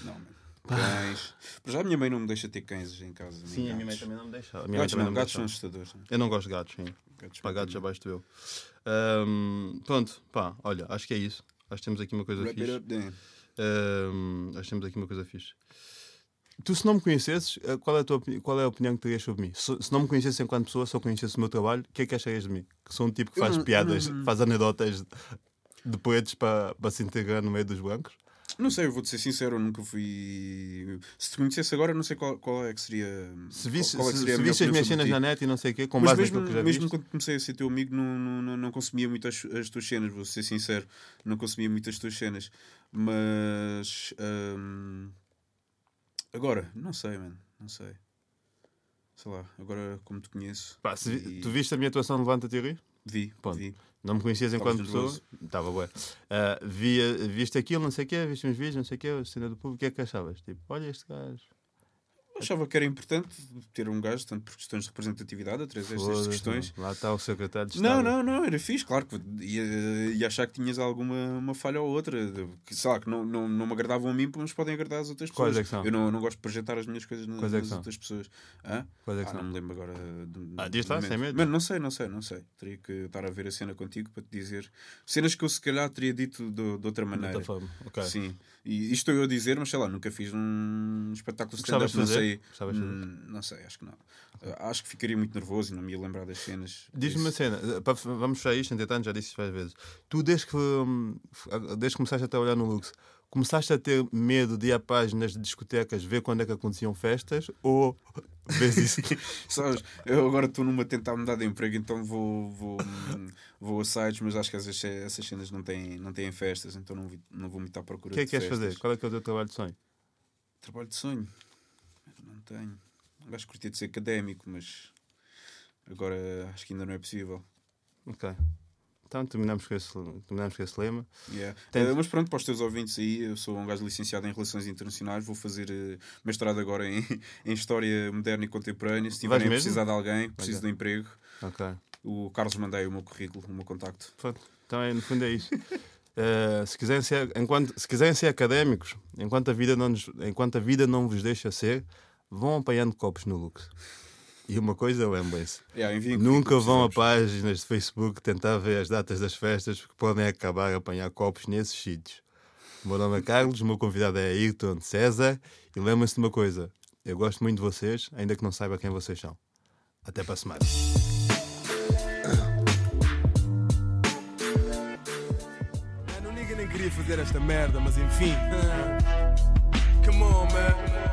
Não, mano. Cães. Já a minha mãe não me deixa ter cães em casa. Sim, a minha mãe gatos. também não me deixa. A minha mãe Gatos também não, não gatos são assustadores. né? Eu não gosto de gatos, sim. Gatos Para gatos abaixo do eu. Ahm, pronto, pá, olha, acho que é isso. Acho que temos aqui uma coisa Wrap it fixe. up. Ahm, acho que temos aqui uma coisa fixe. Tu, se não me conhecesses, eh, qual é a, tua, qual é a opinião que terias sobre mim? Se, se não me conhecesses enquanto pessoa, só conhecesses o meu trabalho, o que é que acharias de mim? Que sou um tipo que faz piadas, faz anedotas de poetas para, para se integrar no meio dos bancos? Não sei, eu vou-te ser sincero, eu nunca fui. Se te conhecesse agora, não sei qual, qual é que seria. Se visse, qual é que se, seria se visse as minhas cenas na net e não sei o quê, com Mas base mesmo, naquilo que já mesmo viste, quando comecei a ser teu amigo, não, não, não, não consumia muito as, as tuas cenas, vou ser sincero. Não consumia muito as tuas cenas. Mas. hum, agora, não sei, mano. Não sei. Sei lá, agora como te conheço. Pá, e- tu viste a minha atuação no Levanta Teoria? Vi, Ponto. vi. Não me conhecias enquanto pessoa? Estava bué. Ah, via, viste aquilo, não sei o quê, viste uns vídeos, não sei o quê, a cena do público, o que é que achavas? Tipo, olha este gajo. Achava que era importante ter um gajo, tanto por questões de representatividade, a trazer estas questões. Lá está o secretário de Não, Estado. não, não, era fixe, claro que ia, ia achar que tinhas alguma uma falha ou outra, de- que, sei lá, que não, não, não me agradavam a mim, mas podem agradar as outras pessoas. Quais é que são? Eu não, não gosto de projetar as minhas coisas nas, Quais é nas outras pessoas. Hã? Quais é que Ah, são? não me lembro agora. De, Ah, diz lá, de sem medo. Mano, não sei, não sei, não sei. Teria que estar a ver a cena contigo para te dizer. Cenas que eu se calhar teria dito de, de outra De maneira. outra forma. Ok. Sim. E isto estou eu a dizer, mas sei lá, nunca fiz um espetáculo stand-up, não sei. Hum, não sei, acho que não. Ah, acho que ficaria muito nervoso e não me ia lembrar das cenas. Diz-me uma cena, eh, vamos fechar isto, entretanto, já disse várias vezes. Tu, desde que, hum, desde que começaste a trabalhar no Lux, começaste a ter medo de ir a páginas de discotecas ver quando é que aconteciam festas? Ou vês isso? Sabes, eu agora estou numa tentar mudar de emprego, então vou, vou, hum, vou a sites, mas acho que essas, essas cenas não têm, não têm festas, então não, não vou muito à procura O que é que queres festas. fazer? Qual é que é o teu trabalho de sonho? Trabalho de sonho? Não tenho. Acho que curtia de ser académico, mas agora acho que ainda não é possível. Ok. Então terminamos com esse, terminamos com esse lema. Yeah. Tem- Eh, mas pronto, para os teus ouvintes aí, eu sou um gajo licenciado em Relações Internacionais, vou fazer eh, mestrado agora em, em História Moderna e Contemporânea. Se tiverem precisar de alguém, preciso Ok. de emprego, Ok. o Carlos mandei o meu currículo, o meu contacto. Pronto. Então, é, no fundo, é isso. Eh, se, quiserem ser, enquanto, se quiserem ser académicos, enquanto a, vida não nos- enquanto a vida não vos deixa ser, vão apanhando copos no Lux. E uma coisa, lembrem-se: Yeah, enviem nunca vão a páginas de Facebook tentar ver as datas das festas, porque podem acabar a apanhar copos nesses sítios. O meu nome é Carlos, o meu convidado é Ayrton César, e lembrem-se de uma coisa: eu gosto muito de vocês, ainda que não saiba quem vocês são. Até para a semana. Nigga nem queria fazer esta merda, mas enfim. Come on, man.